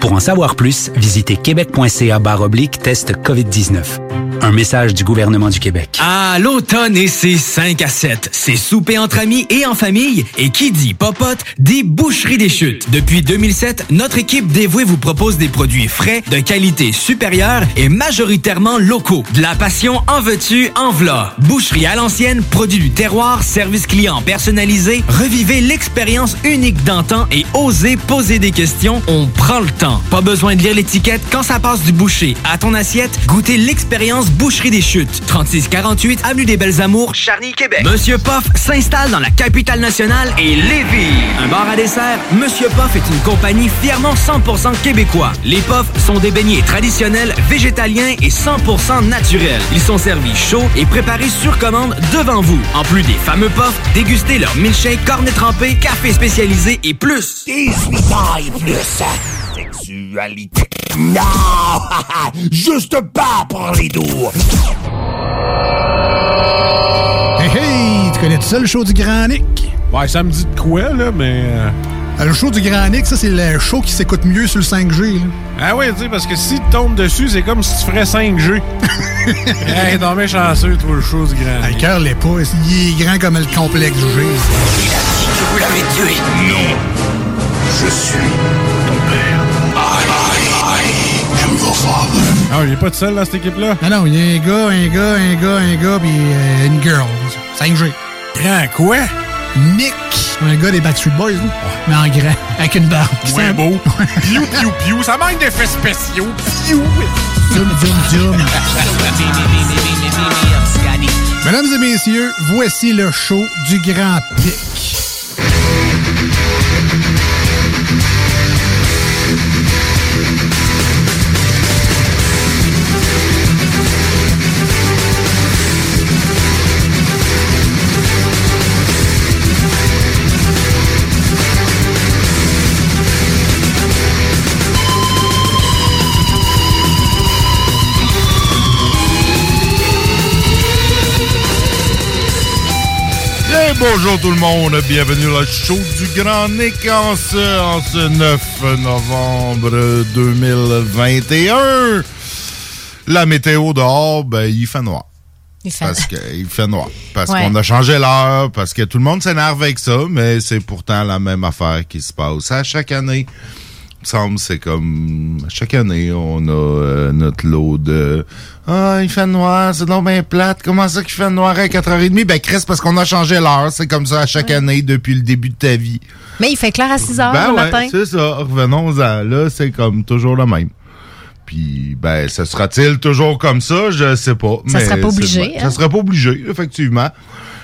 Pour en savoir plus, visitez québec.ca oblique test COVID-19. Un message du gouvernement du Québec. Ah, l'automne et ses 5 à 7. C'est souper entre amis et en famille. Et qui dit popote, dit boucherie des chutes. Depuis 2007, notre équipe dévouée vous propose des produits frais, de qualité supérieure et majoritairement locaux. De la passion en veux-tu, en v'là. Boucherie à l'ancienne, produit du terroir, service client personnalisé. Revivez l'expérience unique d'antan et osez poser des questions. On prend le temps. Pas besoin de lire l'étiquette quand ça passe du boucher à ton assiette. Goûtez l'expérience Boucherie des Chutes. 3648 Avenue des Belles Amours, Charny, Québec. Monsieur Poff s'installe dans la capitale nationale et Lévis. Un bar à dessert, Monsieur Poff est une compagnie fièrement 100% québécois. Les Poffs sont des beignets traditionnels, végétaliens et 100% naturels. Ils sont servis chauds et préparés sur commande devant vous. En plus des fameux Poffs, dégustez leur milkshake, cornet trempé, café spécialisé et plus. 18 ans et plus. Sexualité. Non! Juste pas pour les doux. Hey hey, tu connais tout ça le show du Grand Nick? Ouais, ça me dit de quoi, là, mais. euh, Le show du Grand Nick, ça, c'est le show qui s'écoute mieux sur le 5G. là. Ah oui, tu sais, parce que si tu tombes dessus, c'est comme si tu ferais 5G. hey, t'en mets chanceux, toi, le chose grand. Ah, le cœur l'est pas. Il est grand comme le complexe G. Que vous l'avez tué. Non. Je suis ton père. Ah, il est pas tout seul dans cette équipe-là? Non, non, il y a un gars, un gars, un gars, un gars, puis euh, une girl. 5G. Grand quoi? Nick. Un gars des Backstreet Boys, là. mais en grand, avec une barbe. Ouais, C'est beau. Piou, piou, piou. Ça manque d'effets spéciaux. Piou. Zoom, zoom, zoom. Mesdames et messieurs, voici le show du Grand Pic. Bonjour tout le monde, bienvenue au show du Grand Nick en ce, en ce 9 novembre 2021. La météo dehors, ben, il fait noir. Il fait- Parce qu'il fait noir. Parce Ouais. qu'on a changé l'heure, parce que tout le monde s'énerve avec ça, mais c'est pourtant la même affaire qui se passe à chaque année. Semble c'est comme chaque année on a euh, notre lot de ah il fait noir c'est donc bien plate. Comment ça qu'il fait noir à 4h30 ben Chris parce qu'on a changé l'heure c'est comme ça à chaque année depuis le début de ta vie. Mais il fait clair à 6 h ben le ouais, matin. c'est ça. Revenons-en. Là c'est comme toujours le même. Puis ben ça sera-t-il toujours comme ça? Je sais pas Ça mais serait pas obligé, ça hein? serait pas obligé effectivement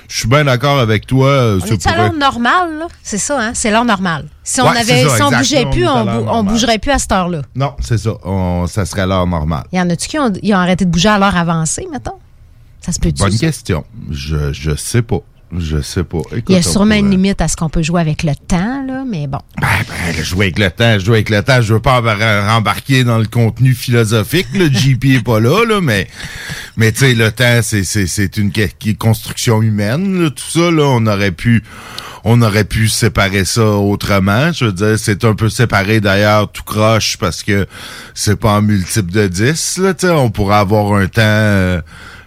je suis bien d'accord avec toi euh, On ça est à pourrait- l'heure normale? C'est ça, hein? C'est l'heure normale. Si on avait, c'est ça, si on bougeait plus, on, bou- on bougerait plus à cette heure-là. non c'est ça On- ça serait l'heure normale Il y en a-tu qui ont, ils ont arrêté de bouger à l'heure avancée, mettons? Ça se peut-tu? Bonne ça? question. Je, je sais pas. Je sais pas. Écoute, Il y a sûrement une limite à ce qu'on peut jouer avec le temps, là, mais bon. Ben, ben, jouer avec le temps, jouer avec le temps. Je veux pas embar- embarquer dans le contenu philosophique. Le GP est pas là, là, mais, mais tu sais, le temps, c'est, c'est, c'est une construction humaine. là. Tout ça, là, on aurait pu, on aurait pu séparer ça autrement. Je veux dire, c'est un peu séparé d'ailleurs, tout croche, parce que c'est pas en multiple de 10. Là, tu sais, on pourrait avoir un temps. euh,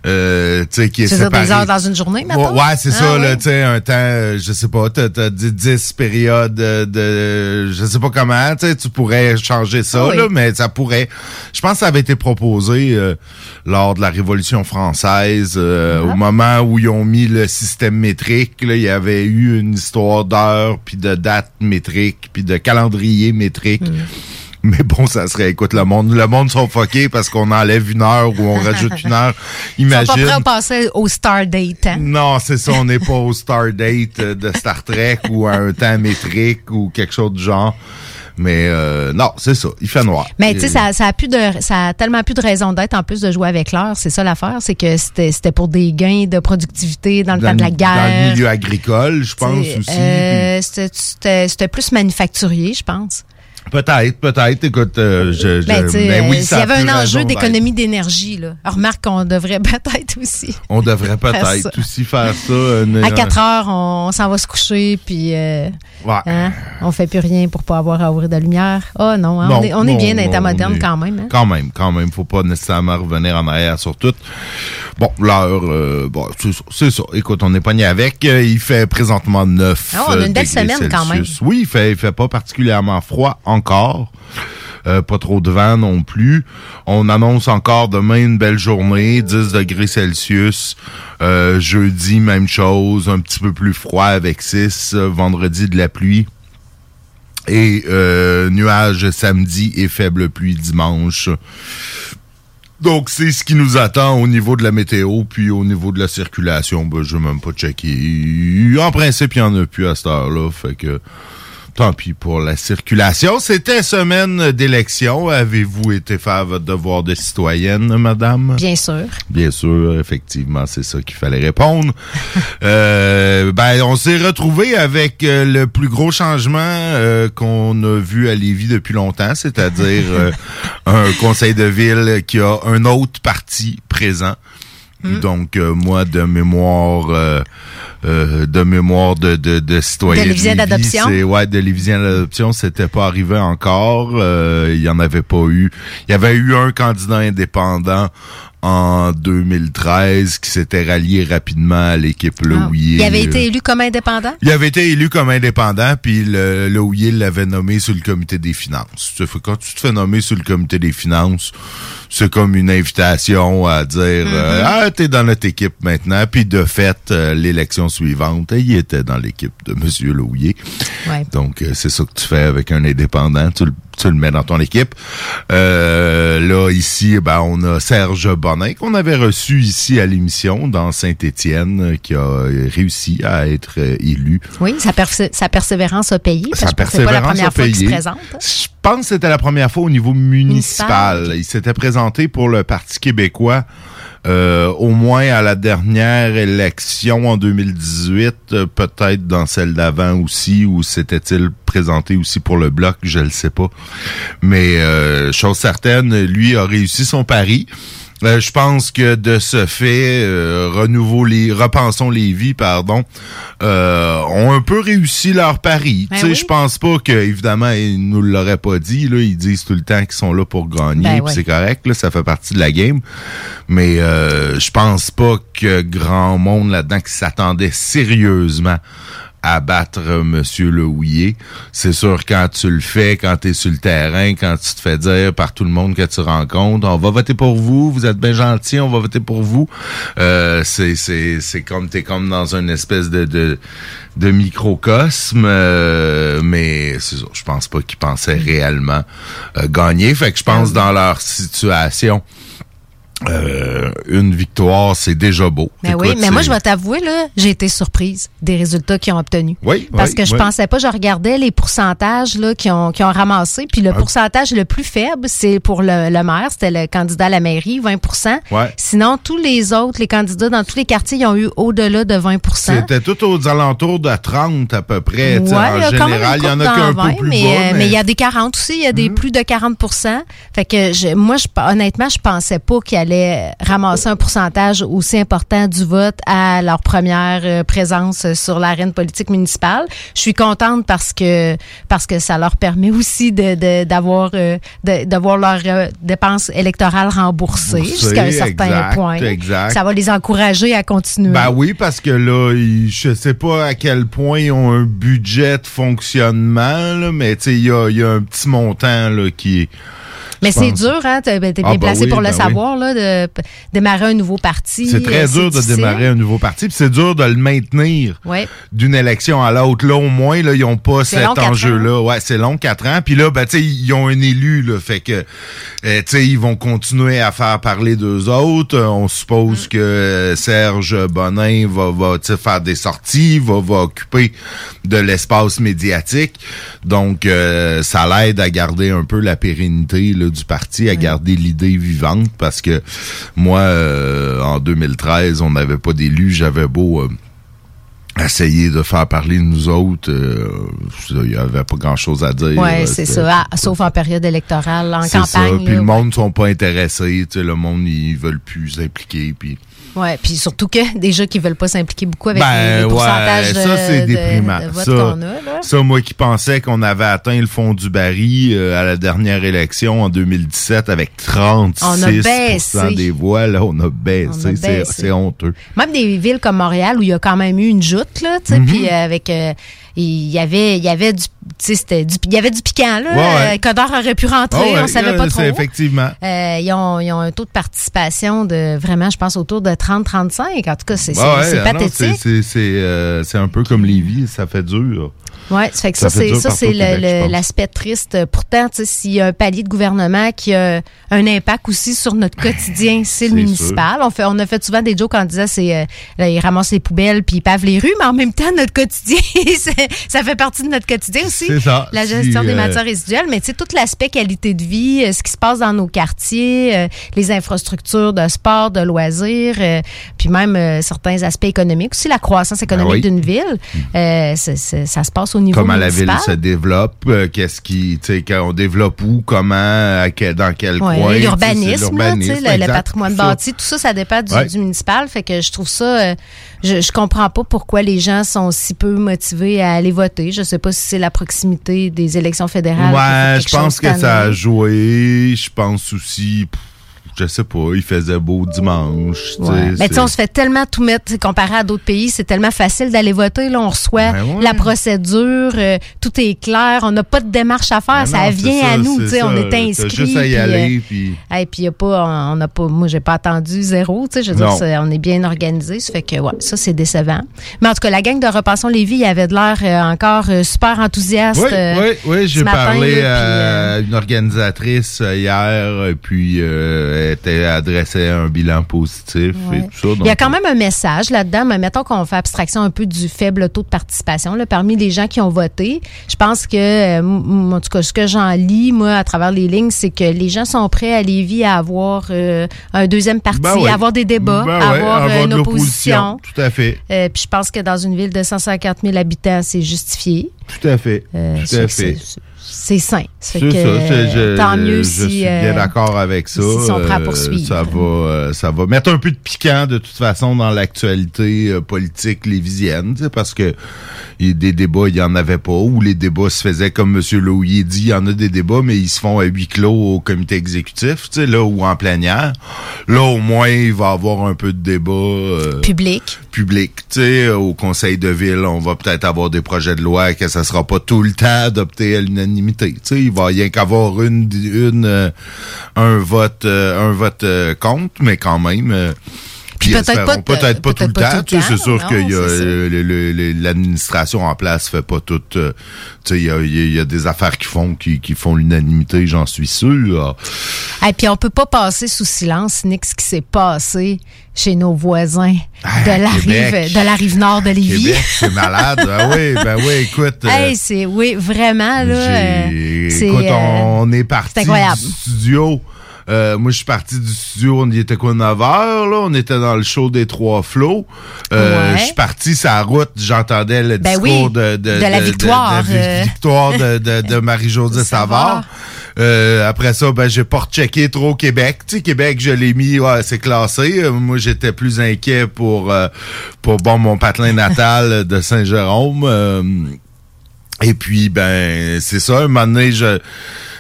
euh, tu sais, qui est séparé. des heures dans une journée, mettons? Ouais, c'est Ah, ça, là, tu sais, un temps, euh, je sais pas, t'as, dit 10 périodes euh, de, je sais pas comment, tu sais, tu pourrais changer ça, Ah Oui. là, mais ça pourrait, je pense que ça avait été proposé euh, lors de la Révolution française, euh, Ah. au moment où ils ont mis le système métrique, là, il y avait eu une histoire d'heures, puis de dates métriques, puis de calendrier métrique. Hmm. Mais bon, ça serait, écoute, le monde, le monde sont fuckés parce qu'on enlève une heure ou on rajoute une heure. Ils sont pas Imagine. prêts à passer au Stardate, hein? Non, c'est ça, on n'est pas au Stardate euh, de Star Trek ou à un temps métrique ou quelque chose du genre. Mais euh, non, c'est ça, il fait noir. Mais tu sais, ça, ça a plus de, ça a tellement plus de raison d'être en plus de jouer avec l'heure. C'est ça l'affaire, c'est que c'était, pour des gains de productivité dans le dans temps de la guerre. Dans le milieu agricole, je pense aussi. euh, c'était plus manufacturier, je pense. Peut-être, peut-être. Écoute, euh, je, je- Ben, mais oui, euh, s'il y avait un enjeu d'économie d'énergie, là. Remarque qu'on devrait peut-être aussi. On devrait peut-être aussi faire ça. une- À 4 heures, on s'en va se coucher, puis euh, Ouais. hein, on fait plus rien pour pas avoir à ouvrir de lumière. Oh non, hein, Non, on est, on est non, bien d'être non, moderne est- quand même. Hein? Quand même, quand même. Faut pas nécessairement revenir en arrière sur tout. Bon, l'heure, euh, bon, c'est ça. Écoute, on est pogné avec. Euh, il fait présentement 9 Ah, on a une belle semaine quand même. Oui, il fait, il fait pas particulièrement froid encore. Euh, pas trop de vent non plus. On annonce encore demain une belle journée, 10 degrés Celsius. Euh, jeudi, même chose, un petit peu plus froid avec 6. Euh, vendredi, de la pluie. Et euh, nuages samedi et faible pluie dimanche. Donc, c'est ce qui nous attend au niveau de la météo, puis au niveau de la circulation, ben, je vais même pas checker. En principe, il n'y en a plus à cette heure-là, fait que tant pis pour la circulation. C'était semaine d'élection. Avez-vous été faire votre devoir de citoyenne, madame? Bien sûr. Bien sûr, effectivement, c'est ça qu'il fallait répondre. Euh, ben, on s'est retrouvé avec euh, le plus gros changement euh, qu'on a vu à Lévis depuis longtemps, c'est-à-dire euh, un conseil de ville qui a un autre parti présent. Donc, euh, moi, de mémoire, euh, euh, de mémoire de, de, de citoyen De Lévis, d'adoption? ouais, de Lévisien d'adoption, c'était pas arrivé encore. Euh, Il y en avait pas eu. Il y avait eu un candidat indépendant en 2013 qui s'était rallié rapidement à l'équipe Louis. Ah. Il avait été élu comme indépendant? Il avait été élu comme indépendant, puis le, le Houillet l'avait nommé sur le comité des finances. Quand tu te fais nommer sur le comité des finances, c'est comme une invitation à dire euh, Ah, t'es dans notre équipe maintenant. Puis de fait, euh, l'élection suivante, il était dans l'équipe de M. Louillet. Ouais. Donc, euh, c'est ça que tu fais avec un indépendant. Tu le, tu le mets dans ton équipe. Euh, là, ici, ben, on a Serge Bonin, qu'on avait reçu ici à l'émission dans Saint-Étienne, euh, qui a euh, réussi à être euh, élu. Oui, sa, persévérance a payé. parce Sa c'est pas la persévérance première a fois qu'il se payé. présente. hein. Je pense que c'était la première fois au niveau municipal. Il s'était présenté pour le Parti québécois euh, au moins à la dernière élection en 2018, euh, peut-être dans celle d'avant aussi, ou s'était-il présenté aussi pour le Bloc, je le sais pas. Mais euh, chose certaine, lui a réussi son pari. Euh, je pense que de ce fait, euh, renouveau les, repensons les vies, pardon, euh, ont un peu réussi leur pari. Ben tu sais, oui. je pense pas que évidemment ils nous l'auraient pas dit. Là, ils disent tout le temps qu'ils sont là pour gagner, Ben ouais. c'est correct. Là, ça fait partie de la game. Mais euh, je pense pas que grand monde là-dedans qui s'attendait sérieusement abattre Monsieur Le. C'est sûr, quand tu le fais, quand tu es sur le terrain, quand tu te fais dire par tout le monde que tu rencontres, on va voter pour vous, vous êtes bien gentil, on va voter pour vous. Euh, c'est c'est c'est comme t'es comme dans une espèce de de, de microcosme, euh, mais c'est je pense pas qu'ils pensaient réellement euh, gagner. Fait que je pense dans leur situation. Euh, une victoire, c'est déjà beau. Mais Écoute, oui, mais moi, je vais t'avouer, là, j'ai été surprise des résultats qu'ils ont obtenus. Oui, Parce oui, que je oui. pensais pas, je regardais les pourcentages là, qu'ils ont, qu'ils ont ramassés, puis le pourcentage le plus faible, c'est pour le, le maire, c'était le candidat à la mairie, 20 Ouais. Sinon, tous les autres, les candidats dans tous les quartiers, ils ont eu au-delà de 20% C'était tout aux alentours de 30 à peu près. Ouais, en il y général, il y en a qu'un peu 20, plus mais, bas. euh, mais il y a des 40 aussi, il y a des plus de 40% Fait que je- moi, je, honnêtement, je pensais pas qu'ils allaient ramasser un pourcentage aussi important du vote à leur première euh, présence sur l'arène politique municipale. Je suis contente parce que parce que ça leur permet aussi de d'avoir euh, de, d'avoir leurs euh, dépenses électorales remboursées jusqu'à un certain exact, point. exact. Ça va les encourager à continuer. Ben oui, parce que là, ils- je sais pas à quel point ils ont un budget de fonctionnement, là, mais tu sais, il y a, il y a un petit montant là, qui est. Mais c'est dur, hein? T'es bien Ah, ben placé oui, pour le ben oui. savoir, là, de démarrer un nouveau parti. C'est très Euh, dur de démarrer un nouveau parti, puis c'est dur de le maintenir Ouais. d'une élection à l'autre. Là, au moins, là, ils n'ont pas cet enjeu-là. Ouais, c'est long, quatre ans. Puis là, ben, tu sais, ils ont un élu, là, fait que, euh, tu sais, ils vont continuer à faire parler d'eux autres. Euh, On suppose Mm. que Serge Bonin va, va faire des sorties, va, va occuper de l'espace médiatique. Donc, euh, ça l'aide à garder un peu la pérennité là, du parti, à garder l'idée vivante, parce que moi, euh, en 2013, on n'avait pas d'élu. J'avais beau... euh, essayer de faire parler de nous autres, euh, il n'y avait pas grand-chose à dire. Là, c'est ça. Ah, sauf en période électorale, en c'est ça. campagne. Puis là, le monde ne sont pas intéressés. Le monde, ils veulent plus s'impliquer. Puis... Ouais, puis surtout que déjà qui veulent pas s'impliquer beaucoup avec Ben, les, les pourcentages de, ça, c'est de- déprimant. de votes ça, qu'on a. Là. ça, moi qui pensais qu'on avait atteint le fond du baril euh, à la dernière élection en 2017 avec 36 On a des voix, là, on a baissé. On a C'est- baissé. C'est honteux. Même des villes comme Montréal où il y a quand même eu une joute, là, tu sais, Mhm. puis euh, avec. euh, il y avait, il y avait du, c'était du, il y avait du piquant, là. Ouais, ouais. Euh, Codor aurait pu rentrer, Ah ouais, on savait pas trop. Effectivement. Euh, ils, ont, ils ont un taux de participation de vraiment, je pense, autour de 30-35. En tout cas, c'est pathétique. c'est- c'est- C'est euh, c'est un peu comme Lévis, ça fait dur. Ouais, ça fait que Ça ça, c'est l'aspect triste. Pourtant, s'il y a un palier de gouvernement qui a un impact aussi sur notre quotidien, c'est le municipal. On fait, on a fait souvent des jokes en disant c'est, euh, ils ramassent les poubelles puis ils pavent les rues, mais en même temps, notre quotidien, ça fait partie de notre quotidien aussi. Ça. La Si, gestion des euh, matières résiduelles, mais tu sais, tout l'aspect qualité de vie, euh, ce qui se passe dans nos quartiers, euh, les infrastructures de sport, de loisirs, puis même certains aspects économiques aussi, la croissance économique Ah oui. d'une ville, euh, c'est- c'est- ça se passe au niveau comment la ville se développe, euh, qu'est-ce qui, tu sais, on développe où, comment, à quel- dans quel Ouais, coin. L'urbanisme, le, le patrimoine bâti, tout ça, ça dépend du, Ouais. du municipal. Fait que je trouve ça, euh, je, je comprends pas pourquoi les gens sont si peu motivés à aller voter. Je sais pas si c'est la proximité des élections fédérales. Ouais, je pense que ça a joué. Je pense aussi, pff, je sais pas, il faisait beau dimanche. Ouais. Mais tu sais, on se fait tellement tout mettre, comparé à d'autres pays, c'est tellement facile d'aller voter. Là, on reçoit Ben ouais. la procédure, euh, tout est clair, on n'a pas de démarche à faire, Ben ça non, vient à nous, c'est tu sais, on est inscrit. juste à y puis, euh, aller, puis- Et puis, y a pas, on n'a pas, moi, j'ai pas attendu zéro, tu sais, je veux dire, on est bien organisé, ça fait que, ouais, ça, c'est décevant. Mais en tout cas, la gang de Repensons Lévis, il avait de l'air euh, encore euh, super enthousiaste. Oui, euh, oui, oui, j'ai parlé là, puis, à une organisatrice hier, puis euh, elle était adressée à un bilan positif et tout ça. Il y a quand même un message là-dedans, mais mettons qu'on fait abstraction un peu du faible taux de participation là, parmi les gens qui ont voté. Je pense que, euh, en tout cas, ce que j'en lis, moi, à travers les lignes, c'est que les gens sont prêts à Lévis à avoir euh, un deuxième parti, Ben à avoir des débats, Ben à ouais, avoir, une opposition. Tout à fait. Euh, puis je pense que dans une ville de 150 000 habitants, c'est justifié. Tout à fait. Tout à fait. C'est sain. Ça. je, tant mieux je si. suis bien euh, d'accord avec ça. s'ils sont prêts à Euh, poursuivre. ça va, euh, ça va mettre un peu de piquant de toute façon dans l'actualité euh, politique lévisienne, parce que y des débats, il y en avait pas, ou les débats se faisaient comme M. Lohier dit, il y en a des débats, mais ils se font à huis clos au comité exécutif, là, ou en plénière. Là, au moins, il va y avoir un peu de débat. euh, Public. public. Tu sais, au conseil de ville, on va peut-être avoir des projets de loi que ça sera pas tout le temps adopté à l'unanimité. Sais, il va rien qu'avoir une, une, euh, un vote, euh, un vote euh, contre, mais quand même. Puis peut-être pas peut-être pas tout le pas temps. tout le sais, C'est temps, sûr non, qu'il y a c'est ça. euh, le- le- le- l'administration en place fait pas tout. euh, il y a, y des affaires qui font qui, qui font l'unanimité, j'en suis sûr. Et puis on peut pas passer sous silence, Nick, ce qui s'est passé chez nos voisins de la Ah, Québec. rive de la rive nord de Lévis. C'est malade. ah oui, ben oui, écoute. euh, Hey, c'est oui, vraiment là. euh, Écoute, euh, on est parti du studio. Euh, moi, je suis parti du studio, on y était quoi, 9 heures, là? On était dans le show des Trois Flots. Euh, Ouais. Je suis parti la route, j'entendais le Ben discours oui, de, de la victoire, de, de- de- euh. victoire de, de, de Marie-Josée Savard. Euh, après ça, ben, j'ai pas rechecké trop Québec. Tu sais, Québec, je l'ai mis, ouais, c'est classé. Euh, moi, j'étais plus inquiet pour, euh, pour, bon, mon patelin natal de Saint-Jérôme. Euh, et puis, ben, c'est ça. Un moment donné, je,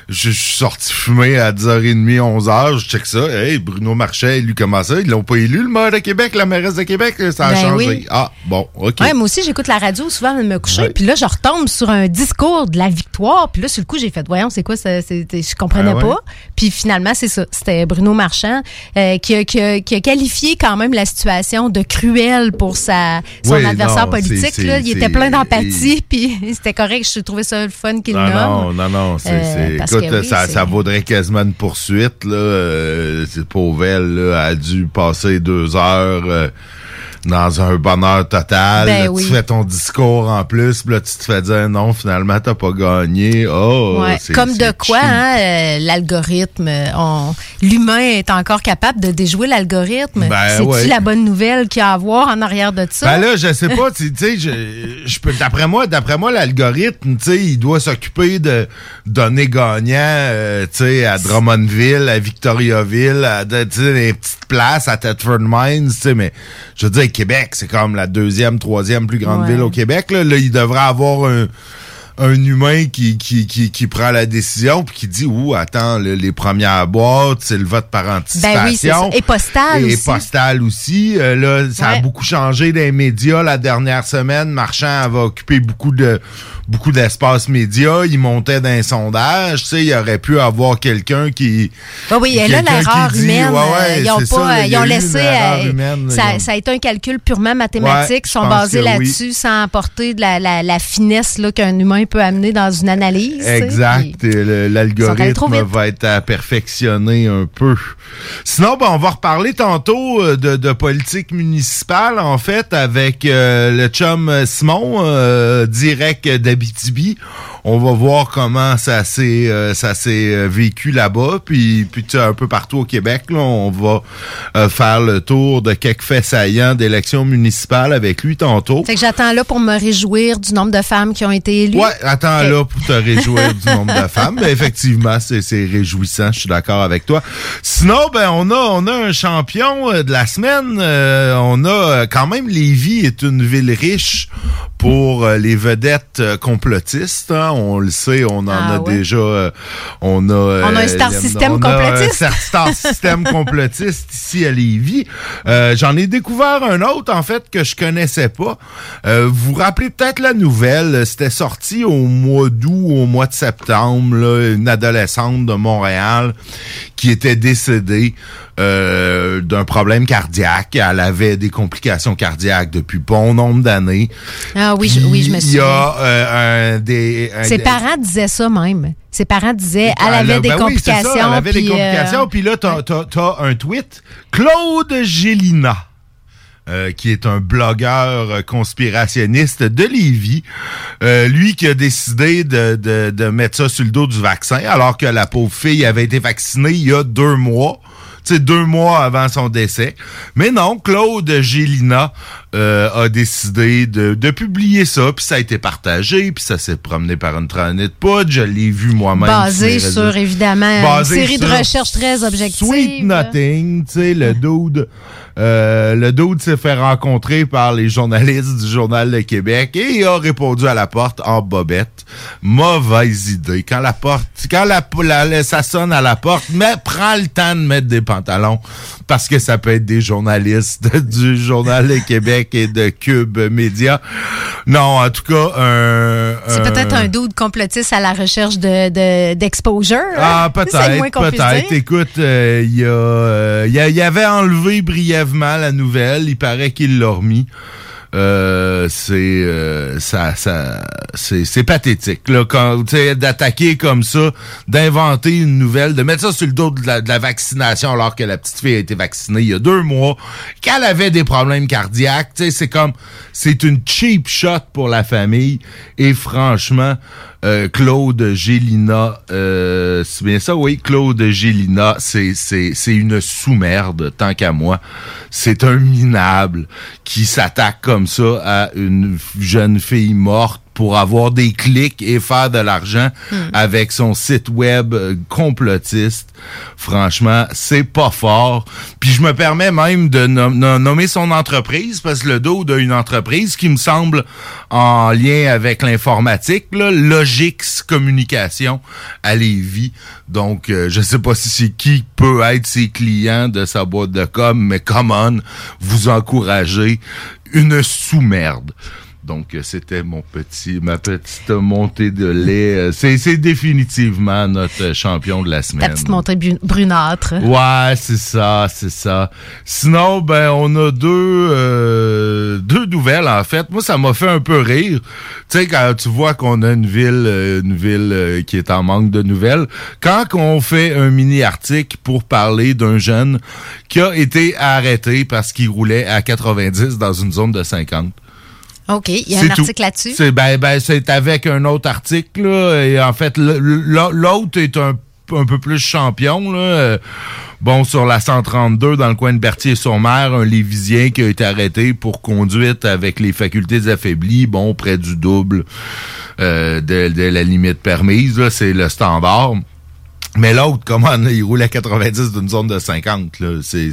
je, suis sorti fumer à 10h30, 11h. Je check ça. Hey, Bruno Marchais, lui, comment ça? Ils l'ont pas élu, le maire de Québec, la mairesse de Québec? Ça a Ben changé. oui. Ah, bon, OK. Ouais, moi aussi, j'écoute la radio souvent avant de me coucher. Puis là, je retombe sur un discours de la victoire. Puis là, sur le coup, j'ai fait, voyons, c'est quoi ça? Je comprenais Ah ouais? pas. Puis finalement, c'est ça. C'était Bruno Marchand euh, qui, a, qui, a, qui a qualifié quand même la situation de cruelle pour sa, son Oui, adversaire non, politique. là. Il était plein d'empathie. Puis c'était correct. Je trouvais ça le fun qu'il Non, nomme. non, non, non. Écoute, oui, ça, ça vaudrait quasiment une poursuite. Là. Euh, c'est pauvre elle, là, a dû passer deux heures euh, dans un bonheur total. Ben Là, oui. Tu fais ton discours en plus, puis là, tu te fais dire non, finalement, t'as pas gagné. Oh, Ouais, Comme de quoi, hein, euh, l'algorithme, euh, on- l'humain est encore capable de déjouer l'algorithme? Ben C'est-tu ouais. la bonne nouvelle qu'il y a à voir en arrière de ça? Ben là, je sais pas, tu sais, je, je peux, d'après moi, d'après moi, l'algorithme, tu sais, il doit s'occuper de donner gagnant, euh, tu sais, à Drummondville, à Victoriaville, à, tu sais, des petites places, à Thetford Mines, tu sais, mais je veux dire, Québec, c'est comme la deuxième, troisième plus grande Ouais. ville au Québec, là, là, il devrait avoir un, un humain qui, qui, qui, qui prend la décision puis qui dit, ouh, attends, le- les premières boîtes, c'est le vote par anticipation. Ben oui, c'est ça. Et postal Et aussi. postal aussi. Euh, là, ça a beaucoup changé dans les médias la dernière semaine. Marchand avait occupé beaucoup de beaucoup d'espace média. Il montait dans un sondage. Tu sais, il aurait pu avoir quelqu'un qui. Ben oui, et là, quelqu'un l'erreur humaine, ouais, ouais, euh, ils ont pas, ça, là, il y ils ont laissé, euh, humaine, ça, ça a été un calcul purement mathématique, Ouais, ils sont basés oui. là-dessus sans apporter de la, la, la finesse là, qu'un humain peut amener dans une analyse. Exact. L'algorithme va être à perfectionner un peu. Sinon, ben, on va reparler tantôt euh, de, de politique municipale, en fait, avec euh, le chum euh, Simon, euh, direct d'Abitibi. On va voir comment ça s'est euh, ça s'est euh, vécu là-bas, puis puis tu sais, un peu partout au Québec. Là, on va euh, faire le tour de quelques faits saillants d'élections municipales avec lui tantôt. Fait que j'attends là pour me réjouir du nombre de femmes qui ont été élues. Ouais, attends là pour te réjouir du nombre de femmes. Mais effectivement, c'est c'est réjouissant, je suis d'accord avec toi. Sinon, ben on a on a un champion de la semaine. Euh, on a quand même Lévis est une ville riche pour les vedettes complotistes. hein. On le sait, on en Ah a ouais? déjà. euh, on a. euh, On a un star system on a un complotiste. star- system complotiste ici à Lévis. Euh, J'en ai découvert un autre, en fait, que je connaissais pas. Euh, vous vous rappelez peut-être la nouvelle. C'était sorti au mois d'août, au mois de septembre, là, une adolescente de Montréal qui était décédée euh, d'un problème cardiaque. Elle avait des complications cardiaques depuis bon nombre d'années. Ah oui, je, oui, je me Il y souviens. a euh, un des... un Ses des- parents disaient ça même. Ses parents disaient elle avait elle- des ben oui, ça, complications. elle avait des puis, complications. euh, Puis là, t'as t'as- t'as un tweet. Claude Gélina. euh, qui est un blogueur conspirationniste de Lévis. Euh, lui qui a décidé de, de, de mettre ça sur le dos du vaccin, alors que la pauvre fille avait été vaccinée il y a deux mois. Sais, deux mois avant son décès. Mais non, Claude Gélina euh, a décidé de, de publier ça, puis ça a été partagé, puis ça s'est promené par une traînée de poudre. Je l'ai vu moi-même. Basé sur, évidemment, Basé une série de recherches très objectives. Sweet Nothing, tu sais, le dude. Euh, le dude s'est fait rencontrer par les journalistes du Journal de Québec et il a répondu à la porte en bobette. Mauvaise idée. Quand la porte, quand la, la- ça sonne à la porte, mais prends le temps de mettre des pantalons parce que ça peut être des journalistes du Journal de Québec et de Cube Média. Non, en tout cas, un. C'est peut-être un doute complotiste à la recherche de, de- d'exposure. Ah, hein? Moins peut-être, peut-être. Écoute, euh, il y a, euh, a- y avait enlevé brièvement la nouvelle. Il paraît qu'il l'a remis. Euh, c'est euh, ça, ça c'est, pathétique là quand d'attaquer comme ça d'inventer une nouvelle de mettre ça sur le dos de la, de la vaccination alors que la petite fille a été vaccinée il y a deux mois qu'elle avait des problèmes cardiaques c'est comme c'est une cheap shot pour la famille. Et franchement euh, Claude Gélina, euh, c'est bien ça, oui, Claude Gélina, c'est, c'est, c'est une sous-merde, tant qu'à moi. C'est un minable qui s'attaque comme ça à une jeune fille morte pour avoir des clics et faire de l'argent avec son site web euh, complotiste. Franchement, c'est pas fort. Puis je me permets même de nom- nom- nommer son entreprise parce que le dos d'une entreprise qui me semble en lien avec l'informatique, Logix Communication à Lévis. Donc, euh, je sais pas si c'est qui peut être ses clients de sa boîte de com, mais come on, vous encouragez une sous-merde. Donc, euh, c'était mon petit, ma petite montée de lait. Euh, C'est, définitivement notre champion de la semaine. Ta petite montée brunâtre. Ouais, c'est ça, c'est ça. Sinon, ben, on a deux, euh, deux nouvelles, en fait. Moi, ça m'a fait un peu rire. Tu sais, quand tu vois qu'on a une ville, euh, une ville qui est en manque de nouvelles, quand on fait un mini-article pour parler d'un jeune qui a été arrêté parce qu'il roulait à 90 dans une zone de 50. OK, il y a un tout. article là-dessus? C'est ben, ben, c'est avec un autre article là, et en fait l'autre est un un peu plus champion là. Bon, sur la 132, dans le coin de Berthier-sur-Mer, un Lévisien qui a été arrêté pour conduite avec les facultés affaiblies, bon, près du double euh, de, de la limite permise, là, c'est le standard. Mais l'autre, comment il roule à 90 d'une zone de 50, là, c'est...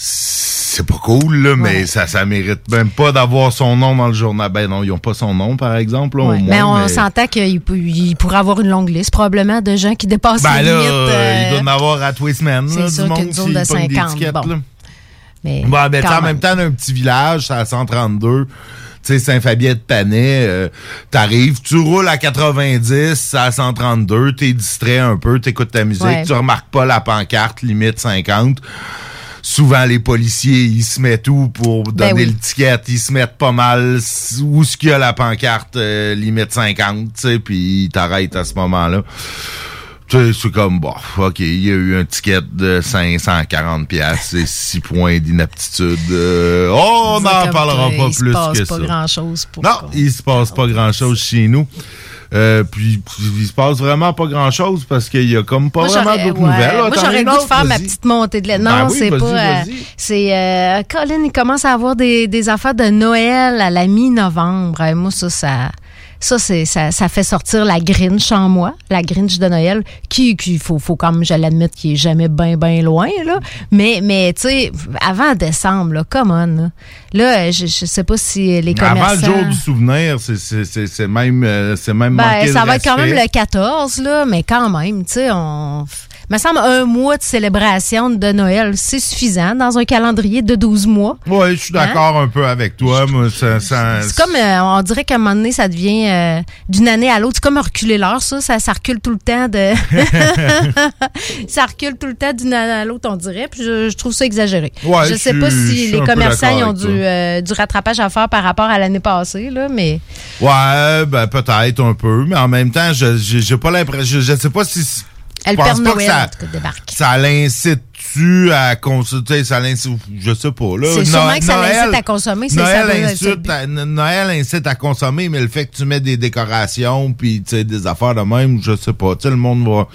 c'est pas cool, là, mais ça, ça mérite même pas d'avoir son nom dans le journal. Ben non, ils ont pas son nom, par exemple. là, au moins, mais on mais- s'entend qu'il pourrait avoir une longue liste, probablement, de gens qui dépassent Ben les là, limites. euh, euh, il doit en avoir à tous les semaines, c'est là, sûr du monde qu'une zone de pogne des 50, étiquettes, bon. là. Mais quand t'sais, en même. temps, d'un petit village, c'est à 132, tu sais, Saint-Fabien-de-Panay, euh, t'arrives, tu roules à 90, c'est à 132, t'es distrait un peu, t'écoutes ta musique, Ouais. tu remarques pas la pancarte, limite 50. Souvent, les policiers, ils se mettent où pour donner Ben oui. l'étiquette? Ils se mettent pas mal où ce qu'il y a la pancarte euh, limite 50, tu sais, puis ils t'arrêtent à ce moment-là. Tu sais, c'est comme, bon, OK, il y a eu un ticket de 540 pièces et 6 points d'inaptitude. Euh, on n'en parlera pas il se plus passe que pas ça. grand-chose pour Non, il se passe pas grand-chose chez nous. Euh, puis, il se passe vraiment pas grand-chose parce qu'il y a comme pas Moi, vraiment d'autres ouais. nouvelles. Moi, j'aurais le goût de faire ma petite montée de lait. Non, Ben oui, c'est pas. euh, c'est. euh, Colin, il commence à avoir des, des affaires de Noël à la mi-novembre. Euh, moi, ça, ça. Ça, c'est, ça, ça fait sortir la Grinch en moi, la Grinch de Noël, qui, qui faut, faut quand même, je l'admette, qui est jamais bien, bien loin, là. Mais, mais, tu sais, avant décembre, là, come on, là. Là, je, je sais pas si les commerçants... Avant le jour du souvenir, c'est- c'est c'est- c'est même, euh, c'est même Ben, ça va être quand même le 14, là, mais quand même, tu sais, on. Me semble un mois de célébration de Noël, c'est suffisant dans un calendrier de 12 mois. Oui, je suis d'accord un peu avec toi. Moi, ça, ça- C'est comme, euh, on dirait qu'à un moment donné, ça devient euh, d'une année à l'autre. C'est comme reculer l'heure, ça. ça. ça recule tout le temps de. ça recule tout le temps d'une année à l'autre, on dirait. Puis je, je trouve ça exagéré. Ouais, je je sais pas je si les commerçants ils ont du, euh, du rattrapage à faire par rapport à l'année passée, là, mais. Ouais, ben peut-être un peu, mais en même temps, je j'ai j'ai pas l'impression, je, je sais pas si je Elle pense Père pas que ça- ça l'incite-tu à consulter, ça l'incite, je sais pas là. C'est sûrement No- que ça l'incite à consommer, c'est ça, Noël incite, à, Noël incite à consommer, mais le fait que tu mets des décorations puis tu sais des affaires de même, je sais pas, tu sais le monde va.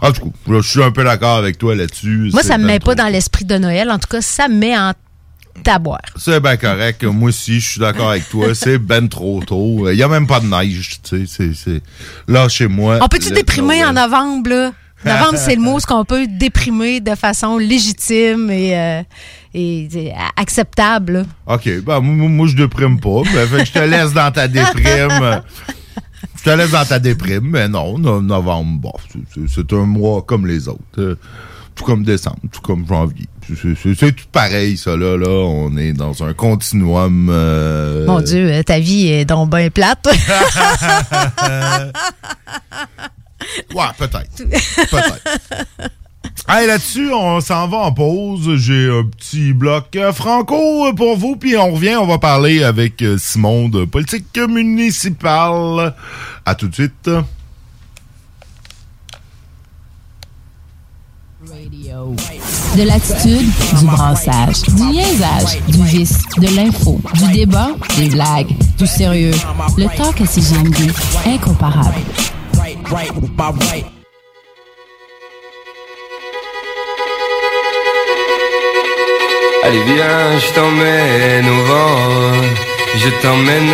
En tout cas, je suis un peu d'accord avec toi là-dessus. Moi, ça me met trop. pas dans l'esprit de Noël. En tout cas, ça me met en C'est bien correct. Moi aussi, je suis d'accord avec toi. C'est ben trop tôt. Il n'y a même pas de neige. Tu sais, c'est. Là, chez moi. On peut-tu déprimer en novembre, là? Novembre, c'est le mot, ce qu'on peut déprimer de façon légitime et, euh, et, et acceptable. là. OK. Ben, moi, moi, je déprime pas. Ben, fait que je te laisse dans ta déprime. Je te laisse dans ta déprime, mais non, no- novembre, bon, c'est un mois comme les autres. Euh, tout comme décembre, tout comme janvier. C'est- tout pareil, ça, là. là. On est dans un continuum. euh, Mon Dieu, euh, ta vie est donc bien plate. Ouais, peut-être. peut-être. Hey, là-dessus, on s'en va en pause. J'ai un petit bloc euh, franco pour vous, puis on revient. On va parler avec Simon de politique municipale. À tout de suite. De l'attitude, du brassage, du niaisage, du vice, de l'info, du débat, des blagues, du sérieux. Le talk à CGMD, incomparable. Allez viens, je t'emmène au vent, je t'emmène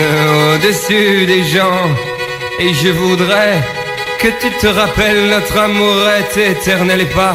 au-dessus des gens, et je voudrais que tu te rappelles notre amour est éternel et pas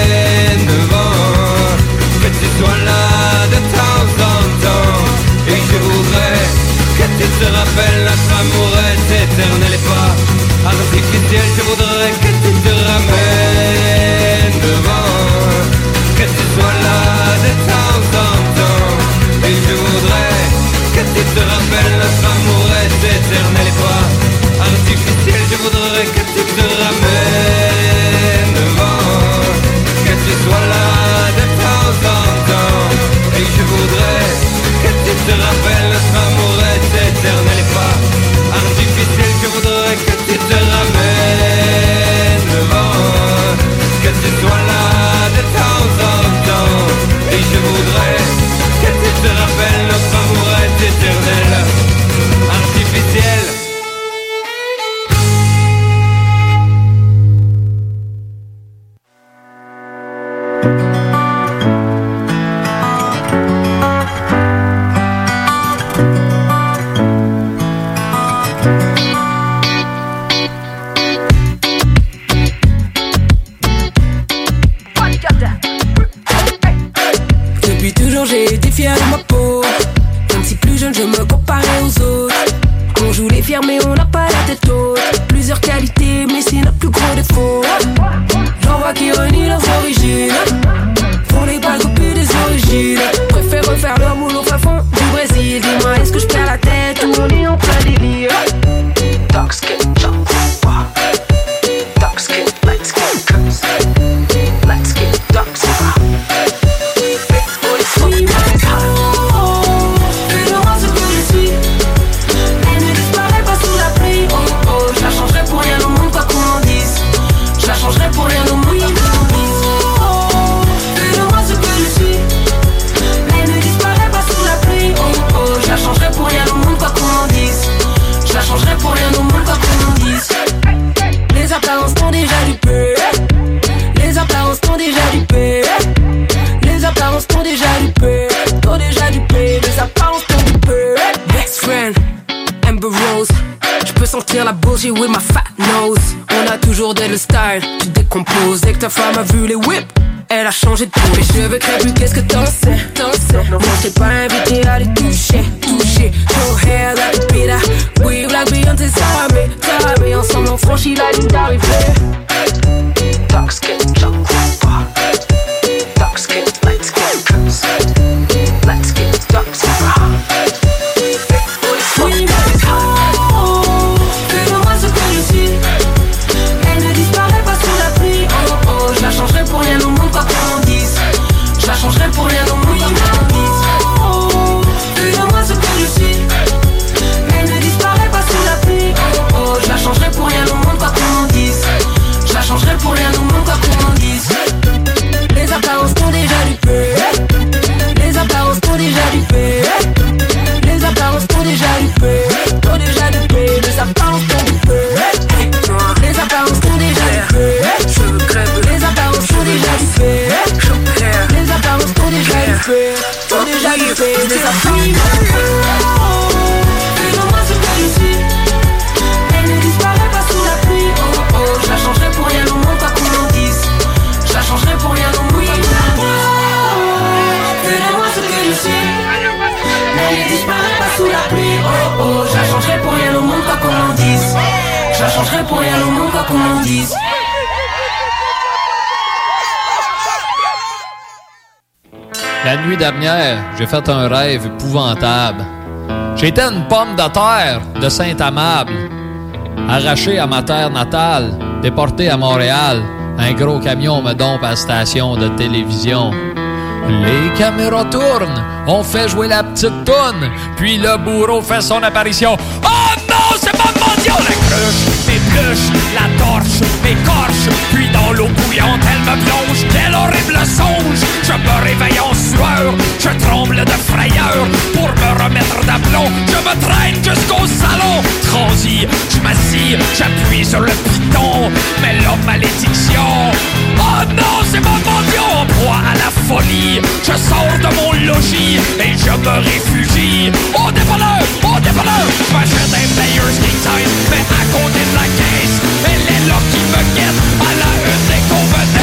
te rappelles notre amour est éternel et pas artificiel. Je voudrais que tu te ramènes devant, que tu sois là de temps en temps. Et je voudrais que tu te rappelles notre j'ai fait un rêve épouvantable. J'étais une pomme de terre de Saint-Amable, arrachée à ma terre natale, déportée à Montréal. Un gros camion me dompe à la station de télévision. Les caméras tournent, on fait jouer la petite toune, puis le bourreau fait son apparition. Oh non, c'est pas mendiant! La cruche m'épluche, la torche m'écorche, puis dans l'eau bouillante, elle me plonge. Quel horrible songe! Je me réveille en sueur, je tremble de frayeur. Pour me remettre d'aplomb, je me traîne jusqu'au salon. Transi, je m'assis, j'appuie sur le piton, mais l'homme malédiction. Oh non, c'est mon mendiant en proie à la folie. Je sors de mon logis et je me réfugie. Au dépanneur, au dépanneur, je m'achète un Players King mais à côté de la caisse, elle est là qui me guette à la une des convenettes.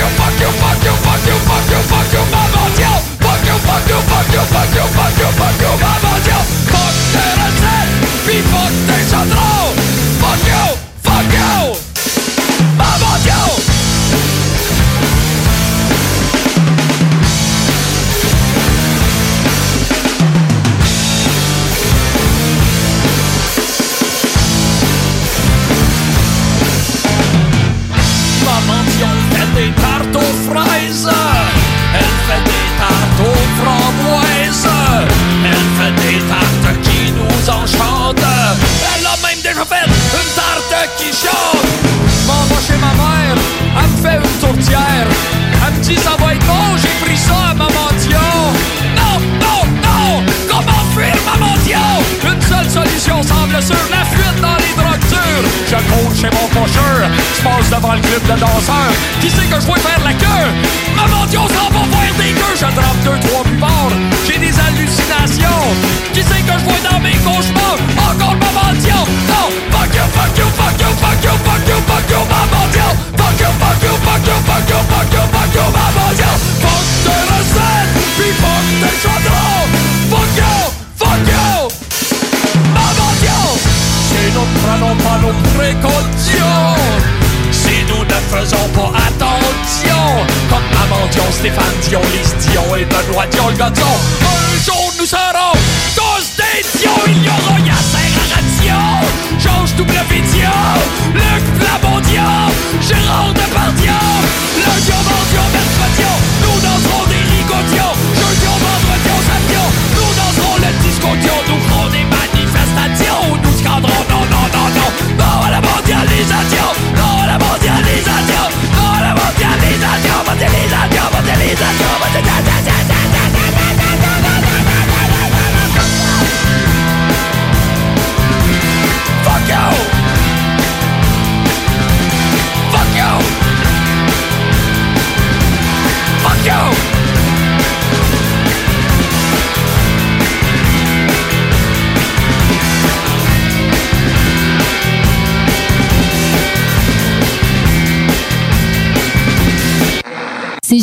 Fuck you, fuck you, fuck you, fuck you, fuck you, fuck you, ma mendiant. Fuck you, fuck you, fuck you, fuck you, fuck you, fuck you, ma mendiant. Fuck tes recettes, puis fuck tes chaudrons. Fuck you, fuck you, chante M'en chez ma mère, elle me fait une tourtière. Elle me dit ça va être bon, j'ai pris ça à Maman Dion Non, non, non, comment fuir Maman Dion Une seule solution semble sûre, la fuite dans les drogues Je compte chez mon cocheur, je passe devant le club de danseurs Qui sait que je vais faire la queue Maman Dion s'en va faire des queues Je drape deux, trois buvards, j'ai des hallucinations Qui sait que je vois dans mes cauchemars Encore Maman Dion, non Fuck you, fuck you, fuck you, fuck you, fuck you, fuck you, Maman Dion Fuck you, fuck you, fuck you, fuck you, fuck you, fuck you, Maman Dion Fuck tes recettes, puis fuck tes chaudrons Fuck you, fuck you prenons pas nos précautions. Si nous ne faisons pas attention Comme Maman Dion, Stéphane Dion, Lise Dion et Benoît Dion, le gâteau Un jour nous serons tous des dions. Il y aura Yasser Arration Georges W. Dion Luc Plamondien Gérard Depardieu Lundi au mendiant, mercredi Nous danserons des rigotions. Jeudi au vendredi samedi Nous danserons le disco Dion mondialisation Non à la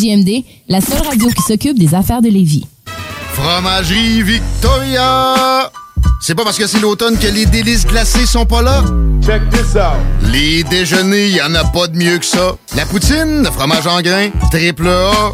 CJMD, la seule radio qui s'occupe des affaires de Lévis. Fromagerie Victoria! C'est pas parce que c'est l'automne que les délices glacées sont pas là? Check this out! Les déjeuners, y en a pas de mieux que ça. La poutine, le fromage en grains, triple A.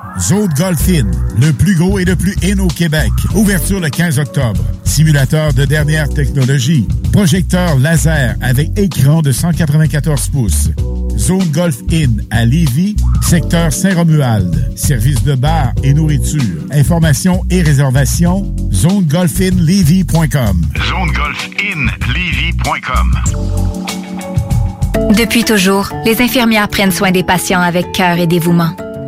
Zone Golf In, le plus gros et le plus in au Québec. Ouverture le 15 octobre. Simulateur de dernière technologie. Projecteur laser avec écran de 194 pouces. Zone Golf In à Lévis, secteur Saint-Romuald. Service de bar et nourriture. Informations et réservations, zonegolfinlevy.com. ZoneGolfInLevy.com. Depuis toujours, les infirmières prennent soin des patients avec cœur et dévouement.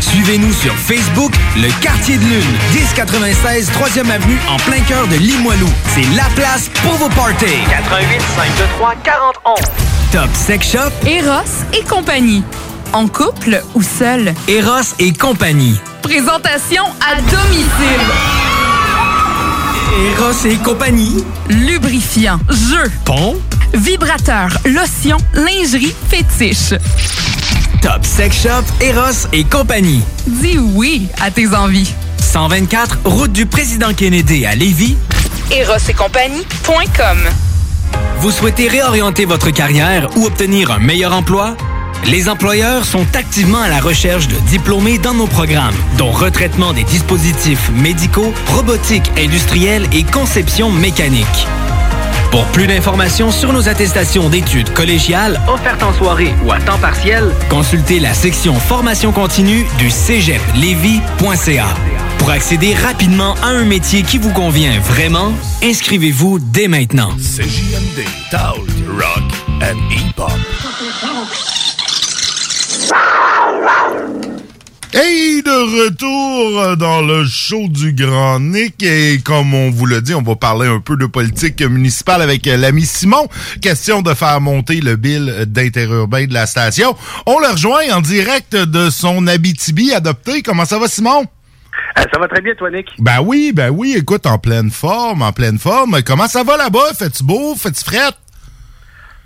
Suivez-nous sur Facebook, Le Quartier de Lune, 1096 3e Avenue en plein cœur de Limoilou. C'est la place pour vos parties. 88 523 4011. Top Sex Shop, Eros et compagnie. En couple ou seul? Eros et compagnie. Présentation à domicile. Eros et compagnie. Lubrifiant, jeu, Pompe. vibrateur, lotion, lingerie, fétiche. Top Sex Shop, Eros et compagnie. Dis oui à tes envies. 124, route du président Kennedy à Lévis. Eros et compagnie.com Vous souhaitez réorienter votre carrière ou obtenir un meilleur emploi? Les employeurs sont activement à la recherche de diplômés dans nos programmes, dont retraitement des dispositifs médicaux, robotique industrielle et conception mécanique. Pour plus d'informations sur nos attestations d'études collégiales offertes en soirée ou à temps partiel, consultez la section formation continue du cégeplevy.ca. Pour accéder rapidement à un métier qui vous convient vraiment, inscrivez-vous dès maintenant. CJMD, Rock and Hip-Hop. Hey, de retour dans le show du Grand Nick. Et comme on vous l'a dit, on va parler un peu de politique municipale avec l'ami Simon. Question de faire monter le bill d'interurbain de la station. On le rejoint en direct de son Abitibi adopté. Comment ça va, Simon? Euh, ça va très bien, toi, Nick? Ben oui, ben oui. Écoute, en pleine forme, en pleine forme. Comment ça va là-bas? Fais-tu beau? Fais-tu fret?